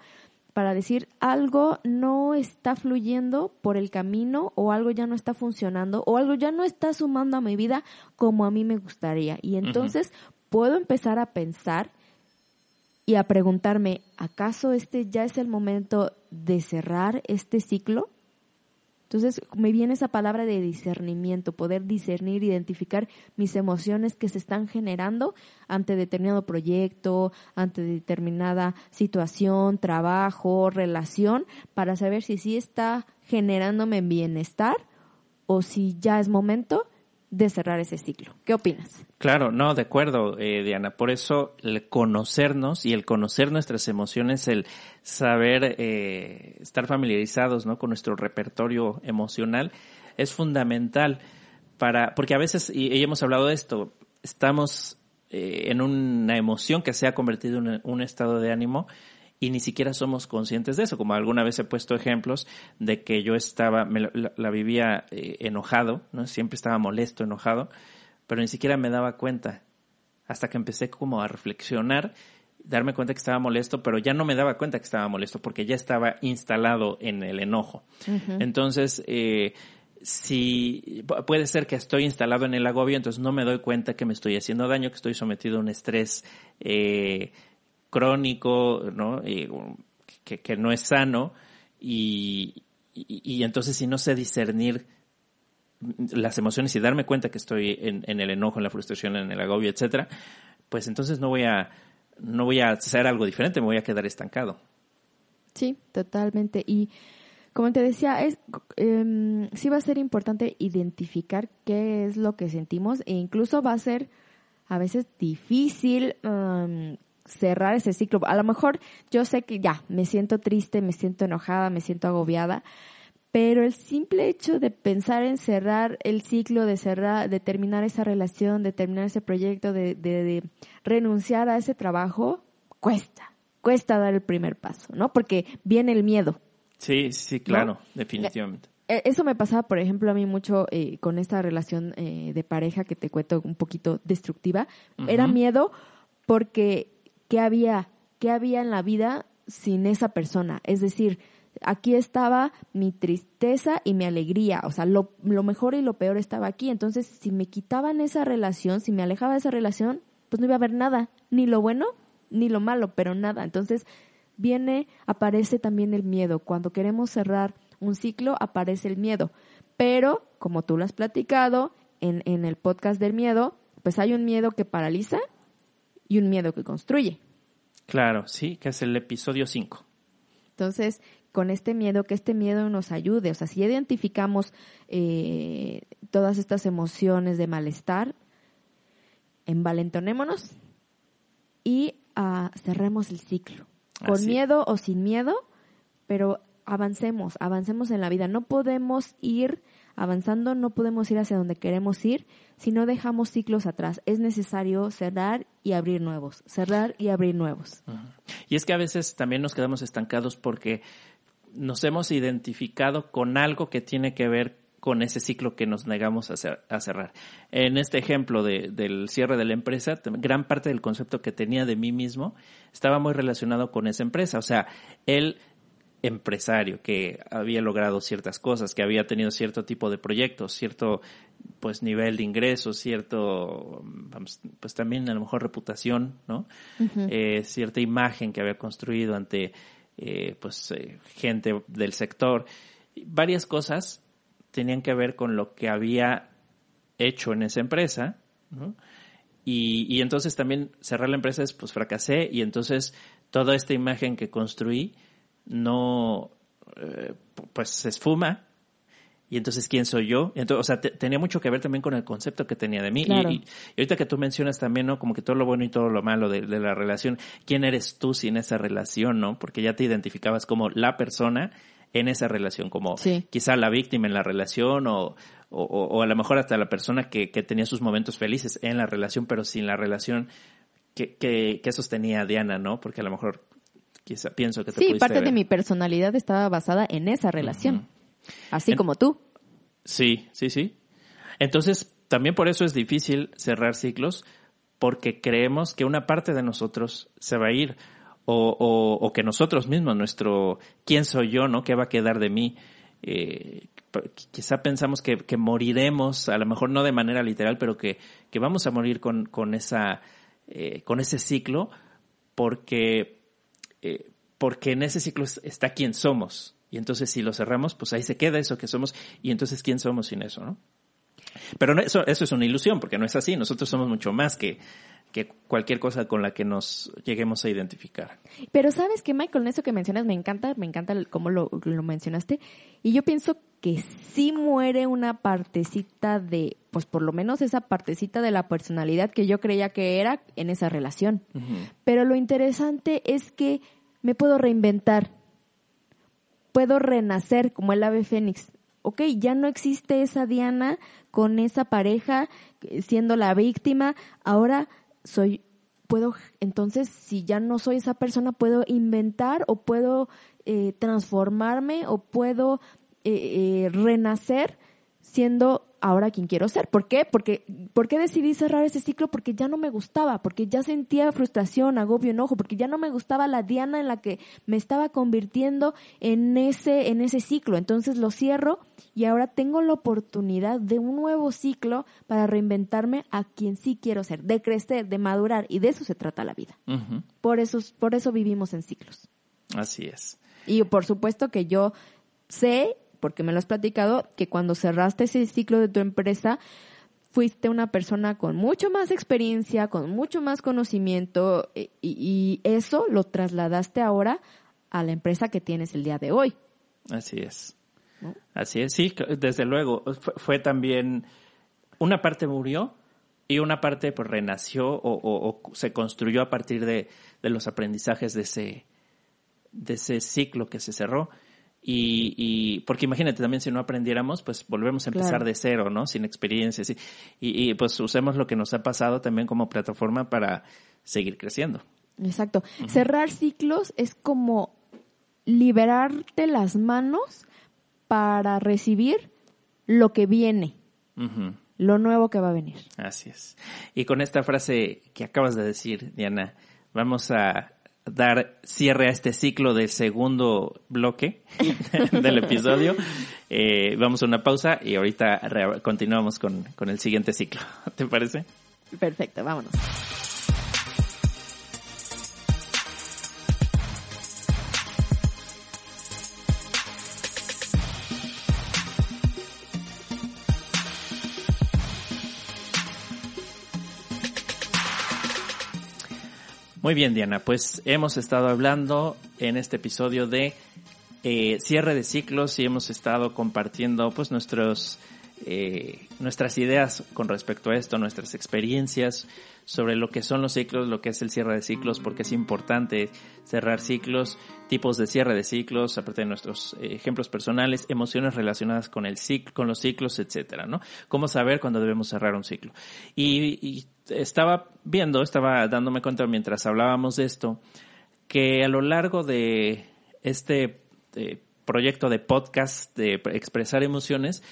para decir algo no está fluyendo por el camino o algo ya no está funcionando o algo ya no está sumando a mi vida como a mí me gustaría. Y entonces puedo empezar a pensar y a preguntarme, ¿acaso este ya es el momento de cerrar este ciclo? Entonces me viene esa palabra de discernimiento, poder discernir, identificar mis emociones que se están generando ante determinado proyecto, ante determinada situación, trabajo, relación, para saber si sí está generándome bienestar o si ya es momento de cerrar ese ciclo. ¿Qué opinas? Claro, no, de acuerdo, eh, Diana. Por eso el conocernos y el conocer nuestras emociones, el saber eh, estar familiarizados ¿no? con nuestro repertorio emocional es fundamental para, porque a veces, y, hemos hablado de esto, estamos eh, en una emoción que se ha convertido en un estado de ánimo y ni siquiera somos conscientes de eso. Como alguna vez he puesto ejemplos de que yo estaba, me la, vivía eh, enojado, ¿no? Siempre estaba molesto, enojado, pero ni siquiera me daba cuenta. Hasta que empecé como a reflexionar, darme cuenta que estaba molesto, pero ya no me daba cuenta que estaba molesto porque ya estaba instalado en el enojo. Entonces, eh, si puede ser que estoy instalado en el agobio, entonces no me doy cuenta que me estoy haciendo daño, que estoy sometido a un estrés eh, crónico, ¿no? que, no es sano y, y, entonces si no sé discernir las emociones y darme cuenta que estoy en, el enojo, en la frustración, en el agobio, etcétera, pues entonces no voy a no voy a hacer algo diferente, me voy a quedar estancado. Sí, totalmente. Y como te decía, es eh, sí va a ser importante identificar qué es lo que sentimos e incluso va a ser a veces difícil cerrar ese ciclo. A lo mejor yo sé que ya, me siento triste, me siento enojada, me siento agobiada, pero el simple hecho de pensar en cerrar el ciclo, de cerrar, de terminar esa relación, de terminar ese proyecto, de, de, renunciar a ese trabajo, cuesta, cuesta dar el primer paso, ¿no? Porque viene el miedo. Sí, sí, claro, definitivamente. E, eso me pasaba, por ejemplo, a mí mucho eh, con esta relación eh, de pareja que te cuento un poquito destructiva. Era miedo porque qué había, qué había en la vida sin esa persona. Es decir, aquí estaba mi tristeza y mi alegría, o sea, lo, lo, mejor y lo peor estaba aquí. Entonces, si me quitaban esa relación, si me alejaba de esa relación, pues no iba a haber nada, ni lo bueno ni lo malo, pero nada. Entonces, viene, aparece también el miedo. Cuando queremos cerrar un ciclo, aparece el miedo. Pero, como tú lo has platicado en, en el podcast del miedo, pues hay un miedo que paraliza y un miedo que construye. Claro, sí, que es el episodio 5. Entonces, con este miedo, que este miedo nos ayude. O sea, si identificamos eh, todas estas emociones de malestar, envalentonémonos y uh, cerremos el ciclo. Con miedo o sin miedo, pero avancemos, avancemos en la vida. No podemos ir avanzando, no podemos ir hacia donde queremos ir si no dejamos ciclos atrás. Es necesario cerrar y abrir nuevos, cerrar y abrir nuevos. Y es que a veces también nos quedamos estancados porque nos hemos identificado con algo que tiene que ver con ese ciclo que nos negamos a, cerrar. En este ejemplo del cierre de la empresa, gran parte del concepto que tenía de mí mismo estaba muy relacionado con esa empresa. O sea, él empresario que había logrado ciertas cosas, que había tenido cierto tipo de proyectos, cierto pues nivel de ingresos, cierto pues también a lo mejor reputación, ¿no? Eh, cierta imagen que había construido ante eh, pues eh, gente del sector, varias cosas tenían que ver con lo que había hecho en esa empresa, ¿no? Y, y entonces también cerrar la empresa es, pues fracasé y entonces toda esta imagen que construí no, eh, pues se esfuma y entonces quién soy yo. Entonces, o sea, te- tenía mucho que ver también con el concepto que tenía de mí. Y- Claro. Y, y ahorita que tú mencionas también, ¿no? Como que todo lo bueno y todo lo malo de, de la relación, ¿quién eres tú sin esa relación, no? Porque ya te identificabas como la persona en esa relación, como Sí. quizá la víctima en la relación o, o, o- o a lo mejor hasta la persona que, que tenía sus momentos felices en la relación, pero sin la relación que, que, que sostenía Diana, ¿no? Porque a lo mejor quizá pienso que te Sí, parte de mi personalidad estaba basada en esa relación. Así En- como tú. Sí, sí, sí. Entonces, también por eso es difícil cerrar ciclos, porque creemos que una parte de nosotros se va a ir, o, o, o que nosotros mismos, nuestro quién soy yo, ¿no? ¿Qué va a quedar de mí? Eh, quizá pensamos que, que moriremos, a lo mejor no de manera literal, pero que, que vamos a morir con, con esa, eh, con ese ciclo, porque eh, porque en ese ciclo es- está quién somos. Y entonces si lo cerramos, pues ahí se queda eso que somos. Y entonces quién somos sin eso, ¿no? Pero eso, eso es una ilusión, porque no es así. Nosotros somos mucho más que, que cualquier cosa con la que nos lleguemos a identificar. Pero sabes que Michael, en eso que mencionas me encanta, me encanta cómo lo, lo mencionaste. Y yo pienso que sí muere una partecita de, pues por lo menos esa partecita de la personalidad que yo creía que era en esa relación. Pero lo interesante es que me puedo reinventar, puedo renacer como el ave fénix. Ok, ya no existe esa Diana con esa pareja eh, siendo la víctima, ahora soy, puedo, entonces si ya no soy esa persona, puedo inventar o puedo eh, transformarme o puedo eh, eh, renacer siendo ahora quien quiero ser. ¿Por qué? Porque, ¿Por qué decidí cerrar ese ciclo? Porque ya no me gustaba, porque ya sentía frustración, agobio, enojo, porque ya no me gustaba la Diana en la que me estaba convirtiendo en ese, en ese ciclo. Entonces lo cierro y ahora tengo la oportunidad de un nuevo ciclo para reinventarme a quien sí quiero ser, de crecer, de madurar, y de eso se trata la vida. Por eso, por eso vivimos en ciclos. Así es. Y por supuesto que yo sé, porque me lo has platicado, que cuando cerraste ese ciclo de tu empresa, fuiste una persona con mucho más experiencia, con mucho más conocimiento, y, y eso lo trasladaste ahora a la empresa que tienes el día de hoy. Así es. ¿No? Así es, sí, desde luego. Fue, fue también, una parte murió y una parte pues renació o, o- o se construyó a partir de, de los aprendizajes de ese, de ese ciclo que se cerró. Y, y porque imagínate también si no aprendiéramos, pues volvemos a empezar Claro. de cero, ¿no? Sin experiencia. sí. Y, y pues usemos lo que nos ha pasado también como plataforma para seguir creciendo. Exacto. Cerrar ciclos es como liberarte las manos para recibir lo que viene, lo nuevo que va a venir. Así es. Y con esta frase que acabas de decir, Diana, vamos a dar cierre a este ciclo del segundo bloque del episodio. Eh, vamos a una pausa y ahorita continuamos con, con el siguiente ciclo. ¿Te parece? Perfecto, vámonos. Muy bien, Diana. Pues hemos estado hablando en este episodio de eh, cierre de ciclos y hemos estado compartiendo pues nuestros eh, nuestras ideas con respecto a esto, nuestras experiencias sobre lo que son los ciclos, lo que es el cierre de ciclos, porque es importante cerrar ciclos, tipos de cierre de ciclos, aparte de nuestros eh, ejemplos personales, emociones relacionadas con el ciclo, con los ciclos, etcétera, ¿no? Cómo saber cuándo debemos cerrar un ciclo. Y, estaba viendo, estaba dándome cuenta mientras hablábamos de esto, que a lo largo de este eh, proyecto de podcast de expresar emociones,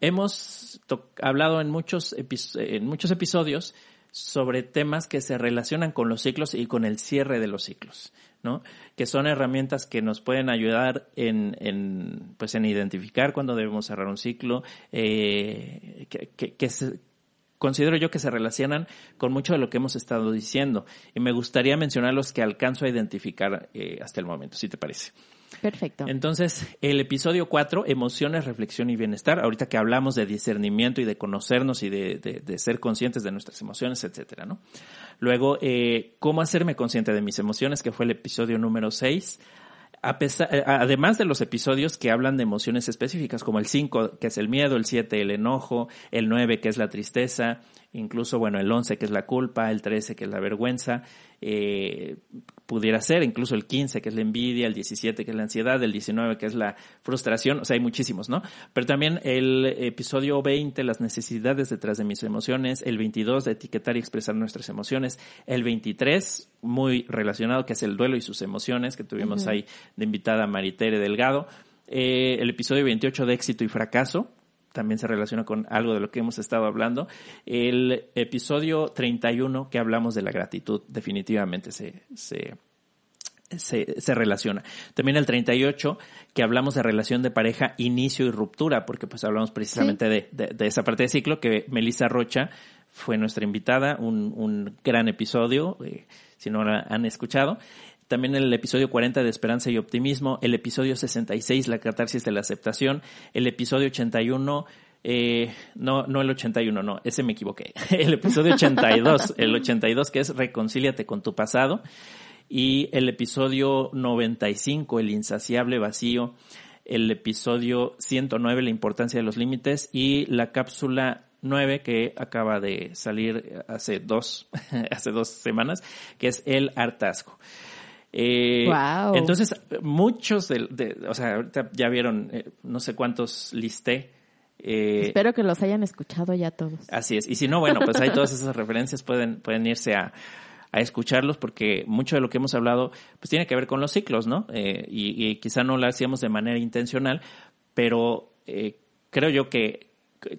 hemos hablado en muchos, en muchos episodios sobre temas que se relacionan con los ciclos y con el cierre de los ciclos, ¿no? Que son herramientas que nos pueden ayudar en, en pues en identificar cuándo debemos cerrar un ciclo, eh, que, que- que se- considero yo que se relacionan con mucho de lo que hemos estado diciendo y me gustaría mencionar los que alcanzo a identificar eh, hasta el momento, si te parece. Perfecto. Entonces, el episodio 4, emociones, reflexión y bienestar, ahorita que hablamos de discernimiento y de conocernos y de, de, de ser conscientes de nuestras emociones, etcétera, ¿no? Luego, eh, cómo hacerme consciente de mis emociones, que fue el episodio número 6. A pesar, eh, además de los episodios que hablan de emociones específicas, como el 5, que es el miedo, el 7, el enojo, el 9, que es la tristeza, incluso, bueno, el 11, que es la culpa, el 13, que es la vergüenza, eh, pudiera ser, incluso el 15, que es la envidia, el 17, que es la ansiedad, el 19, que es la frustración, o sea, hay muchísimos, ¿no? Pero también el episodio 20, las necesidades detrás de mis emociones, el 22, de etiquetar y expresar nuestras emociones, el 23, muy relacionado, que es el duelo y sus emociones, que tuvimos ahí de invitada Maritere Delgado, eh, el episodio 28 de éxito y fracaso, también se relaciona con algo de lo que hemos estado hablando. El episodio 31 que hablamos de la gratitud definitivamente se, se, se, se, relaciona. También el 38 que hablamos de relación de pareja, inicio y ruptura, porque pues hablamos precisamente sí. de, de, de, esa parte de ciclo que Melissa Rocha fue nuestra invitada, un, un gran episodio, eh, si no la han escuchado también el episodio 40 de Esperanza y Optimismo, el episodio 66, la catarsis de la aceptación, el episodio 81, eh, no, no el 81, no, ese me equivoqué, el episodio 82, el 82 que es Reconcíliate con tu pasado, y el episodio 95, el insaciable vacío, el episodio 109, la importancia de los límites, y la cápsula 9 que acaba de salir hace dos, hace dos semanas, que es el hartazgo. Eh, wow. Entonces, muchos de, de, o sea, ahorita ya vieron, eh, no sé cuántos listé. Eh, Espero que los hayan escuchado ya todos. Así es. Y si no, bueno, pues hay todas esas referencias, pueden, pueden irse a, a escucharlos porque mucho de lo que hemos hablado pues tiene que ver con los ciclos, ¿no? Eh, y, y, quizá no lo hacíamos de manera intencional, pero eh, creo yo que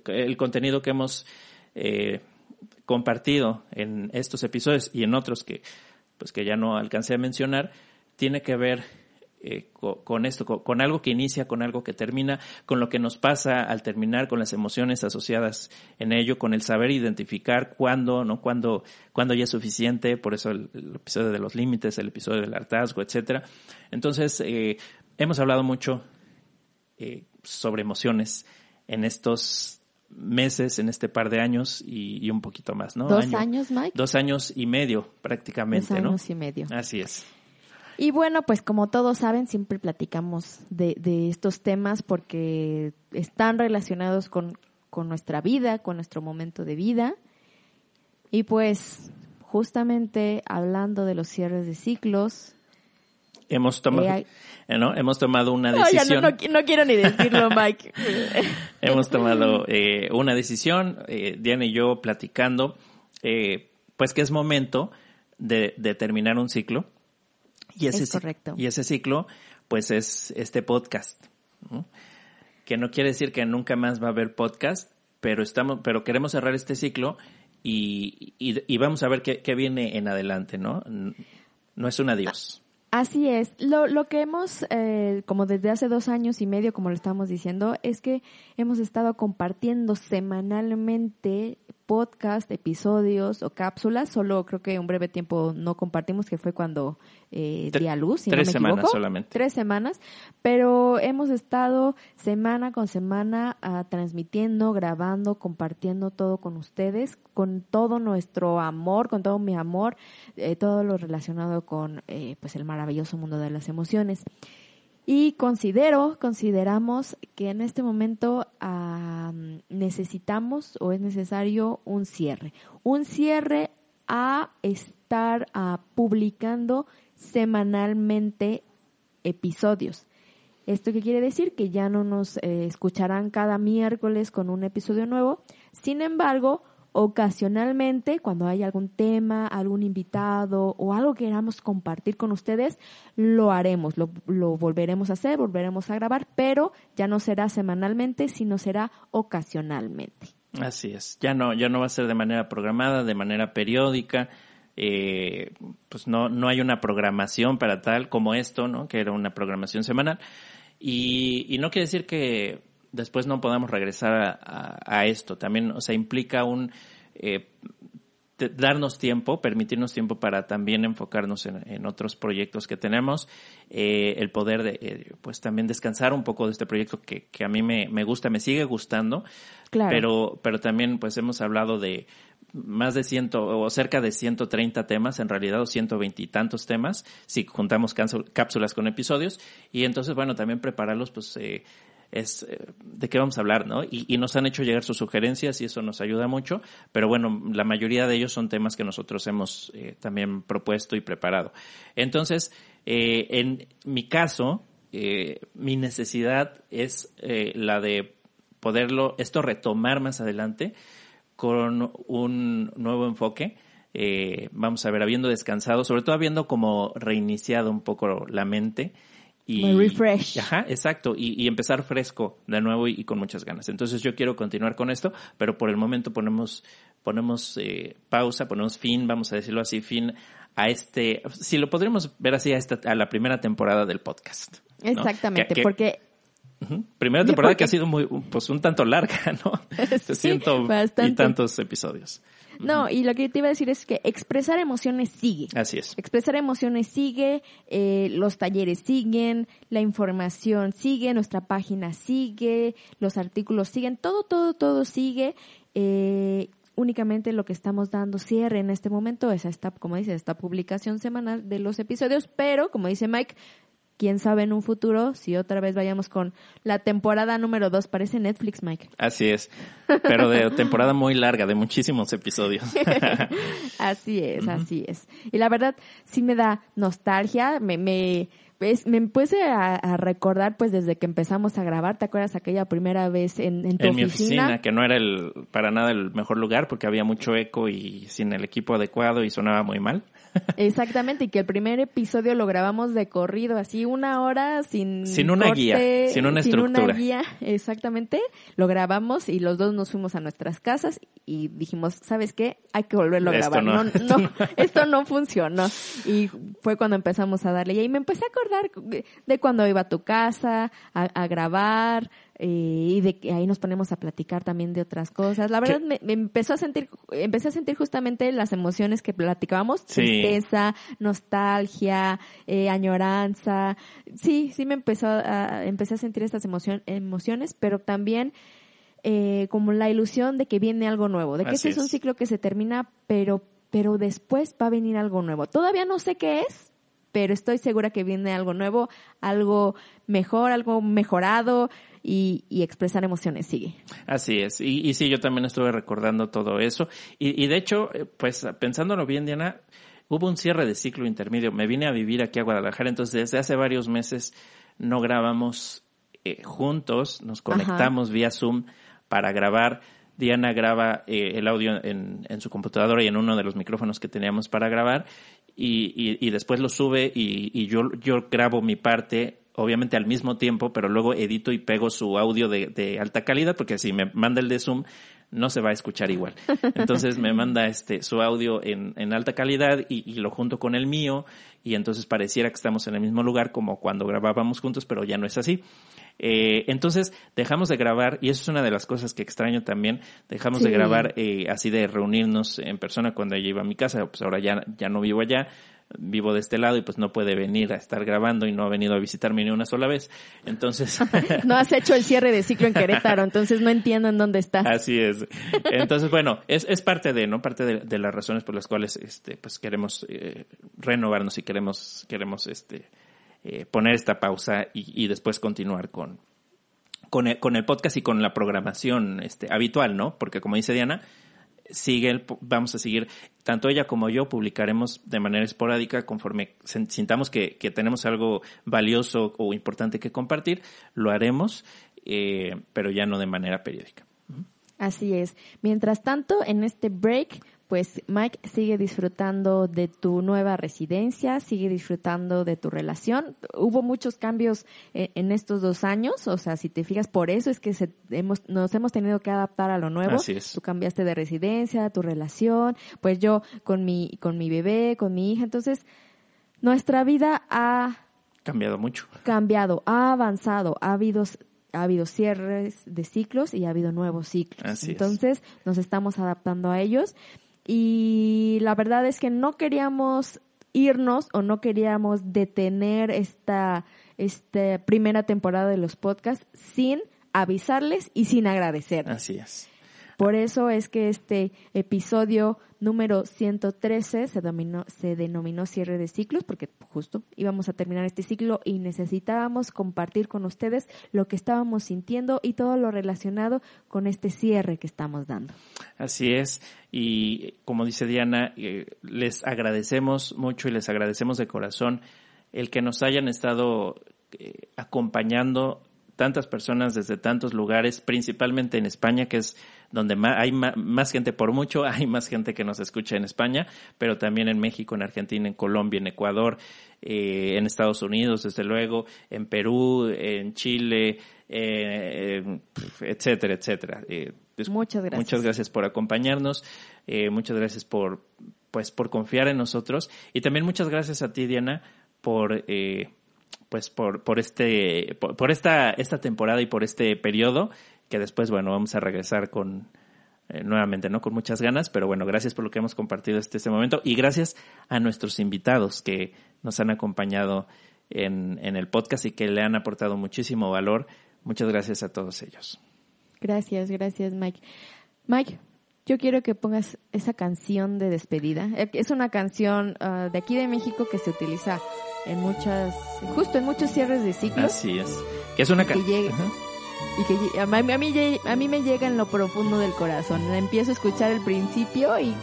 el contenido que hemos eh, compartido en estos episodios y en otros que pues que ya no alcancé a mencionar, tiene que ver eh, con, esto, con, algo que inicia, con algo que termina, con lo que nos pasa al terminar, con las emociones asociadas en ello, con el saber identificar cuándo, ¿no? Cuándo, cuándo ya es suficiente, por eso el, el episodio de los límites, el episodio del hartazgo, etcétera. Entonces, eh, hemos hablado mucho eh, sobre emociones en estos meses en este par de años y, y un poquito más, ¿no? Dos Año, años, Mike. Dos años y medio, prácticamente, dos años ¿no? y medio. Así es. Y bueno, pues como todos saben, siempre platicamos de, de estos temas porque están relacionados con, con nuestra vida, con nuestro momento de vida. Y pues, justamente hablando de los cierres de ciclos, hemos tomado, eh, ¿no? hemos tomado una decisión. No, ya no, no, no quiero ni decirlo, Mike. hemos tomado eh, una decisión, eh, Diana y yo platicando, eh, pues que es momento de, de terminar un ciclo. Y ese, es correcto. Y ese ciclo, pues es este podcast. ¿no? Que no quiere decir que nunca más va a haber podcast, pero estamos, pero queremos cerrar este ciclo y, y, y vamos a ver qué, qué, viene en adelante, ¿no? No es un adiós. Así es. Lo, lo que hemos, eh, como desde hace dos años y medio, como lo estamos diciendo, es que hemos estado compartiendo semanalmente podcast, episodios o cápsulas. Solo creo que un breve tiempo no compartimos, que fue cuando eh, di a luz, si Tres no me semanas equivoco. solamente. Tres semanas. Pero hemos estado semana con semana uh, transmitiendo, grabando, compartiendo todo con ustedes, con todo nuestro amor, con todo mi amor, eh, todo lo relacionado con eh, pues el maravilloso mundo de las emociones. Y considero, consideramos que en este momento uh, necesitamos o es necesario un cierre. Un cierre a estar uh, publicando semanalmente episodios. ¿Esto qué quiere decir? Que ya no nos eh, escucharán cada miércoles con un episodio nuevo. Sin embargo, ocasionalmente, cuando hay algún tema, algún invitado o algo que queramos compartir con ustedes, lo haremos, lo, volveremos a hacer, volveremos a grabar, pero ya no será semanalmente, sino será ocasionalmente. Así es, ya no, ya no va a ser de manera programada, de manera periódica, eh, pues no, no hay una programación para tal como esto, ¿no? Que era una programación semanal. Y no quiere decir que después no podamos regresar a, a, a, esto. También, o sea, implica un, eh, darnos tiempo, permitirnos tiempo para también enfocarnos en, otros proyectos que tenemos, eh, el poder de, eh, pues también descansar un poco de este proyecto que, que a mí me, me, gusta, me sigue gustando, claro. pero, pero también pues hemos hablado de más de ciento o cerca de 130 temas, en realidad o 120 y tantos temas, si juntamos cápsulas con episodios, y entonces bueno, también prepararlos pues eh, es eh, de qué vamos a hablar, ¿no? Y, nos han hecho llegar sus sugerencias y eso nos ayuda mucho, pero bueno, la mayoría de ellos son temas que nosotros hemos eh, también propuesto y preparado. Entonces, eh, en mi caso, mi necesidad es la de poderlo, esto retomar más adelante con un nuevo enfoque. vamos a ver, habiendo descansado, sobre todo habiendo como reiniciado un poco la mente, y, refresh. Ajá, exacto. Y, empezar fresco de nuevo y, con muchas ganas. Entonces yo quiero continuar con esto, pero por el momento ponemos, ponemos eh, pausa, ponemos fin, vamos a decirlo así, fin a este, si lo podríamos ver así, a, esta, a la primera temporada del podcast. Exactamente, porque Primera temporada que ha sido muy, pues un tanto larga, ¿no? Se siento y tantos episodios. No, y lo que te iba a decir es que expresar emociones sigue. Así es. Expresar emociones sigue, eh, los talleres siguen, la información sigue, nuestra página sigue, los artículos siguen, todo, todo, todo sigue. Eh, únicamente lo que estamos dando cierre en este momento es esta, como dice, esta publicación semanal de los episodios, pero como dice Mike, quién sabe en un futuro si otra vez vayamos con la temporada número dos. Parece Netflix, Mike. Así es, pero de temporada muy larga, de muchísimos episodios. así es, así es. Y la verdad, sí me da nostalgia, me, me, me puse a, recordar pues desde que empezamos a grabar, ¿te acuerdas aquella primera vez en, en tu en mi oficina? que no era el para nada el mejor lugar porque había mucho eco y sin el equipo adecuado y sonaba muy mal. Exactamente, y que el primer episodio lo grabamos de corrido, así una hora sin sin una guía, sin una estructura. Sin una guía, exactamente. Lo grabamos y los dos nos fuimos a nuestras casas y dijimos, ¿sabes qué? Hay que volverlo a grabar. No, no, esto no funcionó. Y fue cuando empezamos a darle y ahí me empecé a acordar de cuando iba a tu casa a grabar, eh, y de que ahí nos ponemos a platicar también de otras cosas. La verdad me, empezó a sentir, empecé a sentir justamente las emociones que platicábamos, tristeza, nostalgia, eh, añoranza. Sí, sí me empezó a, empecé a sentir estas emociones, pero también eh, como la ilusión de que viene algo nuevo, de que este es un ciclo que se termina, pero, pero después va a venir algo nuevo. Todavía no sé qué es, pero estoy segura que viene algo nuevo, algo mejor, algo mejorado, y, expresar emociones sigue. Así es. Y, y, sí, yo también estuve recordando todo eso. Y, y de hecho, eh, pues pensándolo bien, Diana, hubo un cierre de ciclo intermedio. Me vine a vivir aquí a Guadalajara, entonces desde hace varios meses no grabamos eh, juntos, nos conectamos vía Zoom para grabar. Diana graba eh, el audio en, en, su computadora y en uno de los micrófonos que teníamos para grabar y, y, y después lo sube y, y yo, yo grabo mi parte obviamente al mismo tiempo, pero luego edito y pego su audio de, de, alta calidad, porque si me manda el de Zoom, no se va a escuchar igual. Entonces me manda este su audio en, en alta calidad y, y, lo junto con el mío, y entonces pareciera que estamos en el mismo lugar como cuando grabábamos juntos, pero ya no es así. Eh, entonces dejamos de grabar, y eso es una de las cosas que extraño también, dejamos de grabar eh, así de reunirnos en persona cuando ella iba a mi casa, pues ahora ya, ya no vivo allá, vivo de este lado y pues no puede venir a estar grabando y no ha venido a visitarme ni una sola vez. Entonces... no has hecho el cierre de ciclo en Querétaro, entonces no entiendo en dónde estás. Así es. Entonces, bueno, es, es parte de, ¿no? Parte de, las razones por las cuales, este, pues queremos eh, renovarnos y queremos, queremos, este, eh, poner esta pausa y, y después continuar con, con el, con el podcast y con la programación, este, habitual, ¿no? Porque como dice Diana, sigue, vamos a seguir, tanto ella como yo publicaremos de manera esporádica conforme sintamos que, que tenemos algo valioso o importante que compartir, lo haremos, eh, pero ya no de manera periódica. Así es. Mientras tanto, en este break pues Mike sigue disfrutando de tu nueva residencia, sigue disfrutando de tu relación. Hubo muchos cambios eh, en estos dos años, o sea, si te fijas, por eso es que hemos, nos hemos tenido que adaptar a lo nuevo. Así es. Tú cambiaste de residencia, tu relación, pues yo con mi, con mi bebé, con mi hija. Entonces, nuestra vida ha cambiado mucho. Cambiado, ha avanzado, ha habido ha habido cierres de ciclos y ha habido nuevos ciclos. Entonces, nos estamos adaptando a ellos y la verdad es que no queríamos irnos o no queríamos detener esta, esta primera temporada de los podcasts sin avisarles y sin agradecer. Así es. Por eso es que este episodio número 113 se, dominó, se denominó cierre de ciclos, porque justo íbamos a terminar este ciclo y necesitábamos compartir con ustedes lo que estábamos sintiendo y todo lo relacionado con este cierre que estamos dando. Así es, y como dice Diana, eh, les agradecemos mucho y les agradecemos de corazón el que nos hayan estado eh, acompañando tantas personas desde tantos lugares, principalmente en España, que es donde hay más gente por mucho, hay más gente que nos escucha en España, pero también en México, en Argentina, en Colombia, en Ecuador, eh, en Estados Unidos, desde luego, en Perú, en Chile, eh, etcétera, etcétera. Eh, pues, muchas gracias. Muchas gracias por acompañarnos, muchas gracias por, pues, por confiar en nosotros y también muchas gracias a ti, Diana, por pues por, por este, por, esta, esta temporada y por este periodo, que después, bueno, vamos a regresar con, eh, nuevamente, ¿no? Con muchas ganas, pero bueno, gracias por lo que hemos compartido este, este momento y gracias a nuestros invitados que nos han acompañado en, en el podcast y que le han aportado muchísimo valor. Muchas gracias a todos ellos. Gracias, gracias, Mike. Mike, yo quiero que pongas esa canción de despedida. Eh, es una canción ah, de aquí de México que se utiliza en muchas, justo en muchos cierres de ciclos. Así es. Que es una canción. Y que a mí, a, mí, me llega en lo profundo del corazón. Empiezo a escuchar el principio y...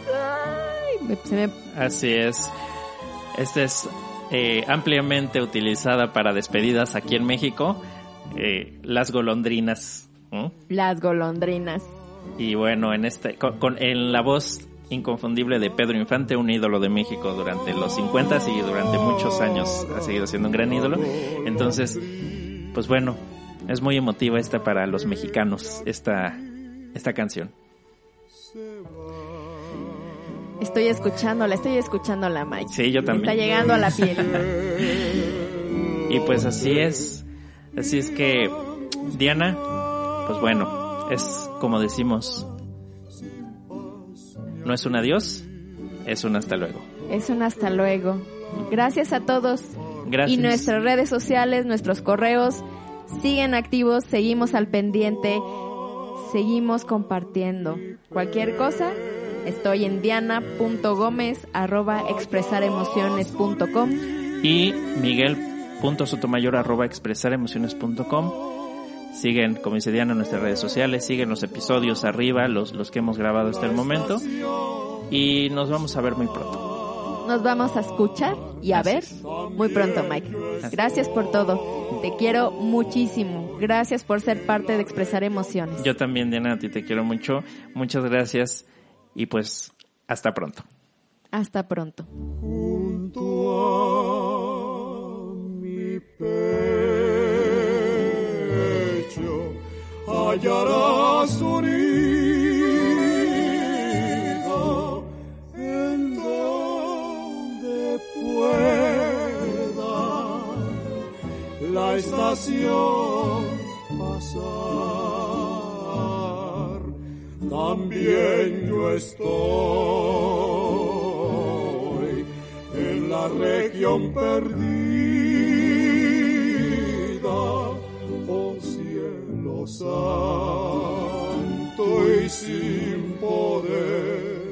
Así es. Esta es eh, ampliamente utilizada para despedidas aquí en México. Eh, las golondrinas. Las golondrinas. Y bueno, en este, con, en la voz inconfundible de Pedro Infante, un ídolo de México durante los 50 y durante muchos años ha seguido siendo un gran ídolo. Entonces, pues bueno, es muy emotiva esta para los mexicanos, esta, esta canción. Estoy escuchándola, estoy escuchándola, Mike. Sí, yo también. Está llegando a la piel. y pues así es. Así es que, Diana, pues bueno, es como decimos, no es un adiós, es un hasta luego. Es un hasta luego. Gracias a todos. Gracias. Y nuestras redes sociales, nuestros correos, siguen activos, seguimos al pendiente, seguimos compartiendo. Cualquier cosa, estoy en diana.gomez arroba expresaremociones.com y miguel.sotomayor arroba expresaremociones.com. Siguen, como dice Diana, en nuestras redes sociales, siguen los episodios arriba, los, los que hemos grabado hasta el momento. Y nos vamos a ver muy pronto. Nos vamos a escuchar y a ver muy pronto, Mike. Gracias por todo. Te quiero muchísimo. Gracias por ser parte de Expresar Emociones. Yo también, Diana, a ti te quiero mucho. Muchas gracias y pues hasta pronto. Hasta pronto. hallarás un estación pasar. También yo estoy en la región perdida santo y sin poder.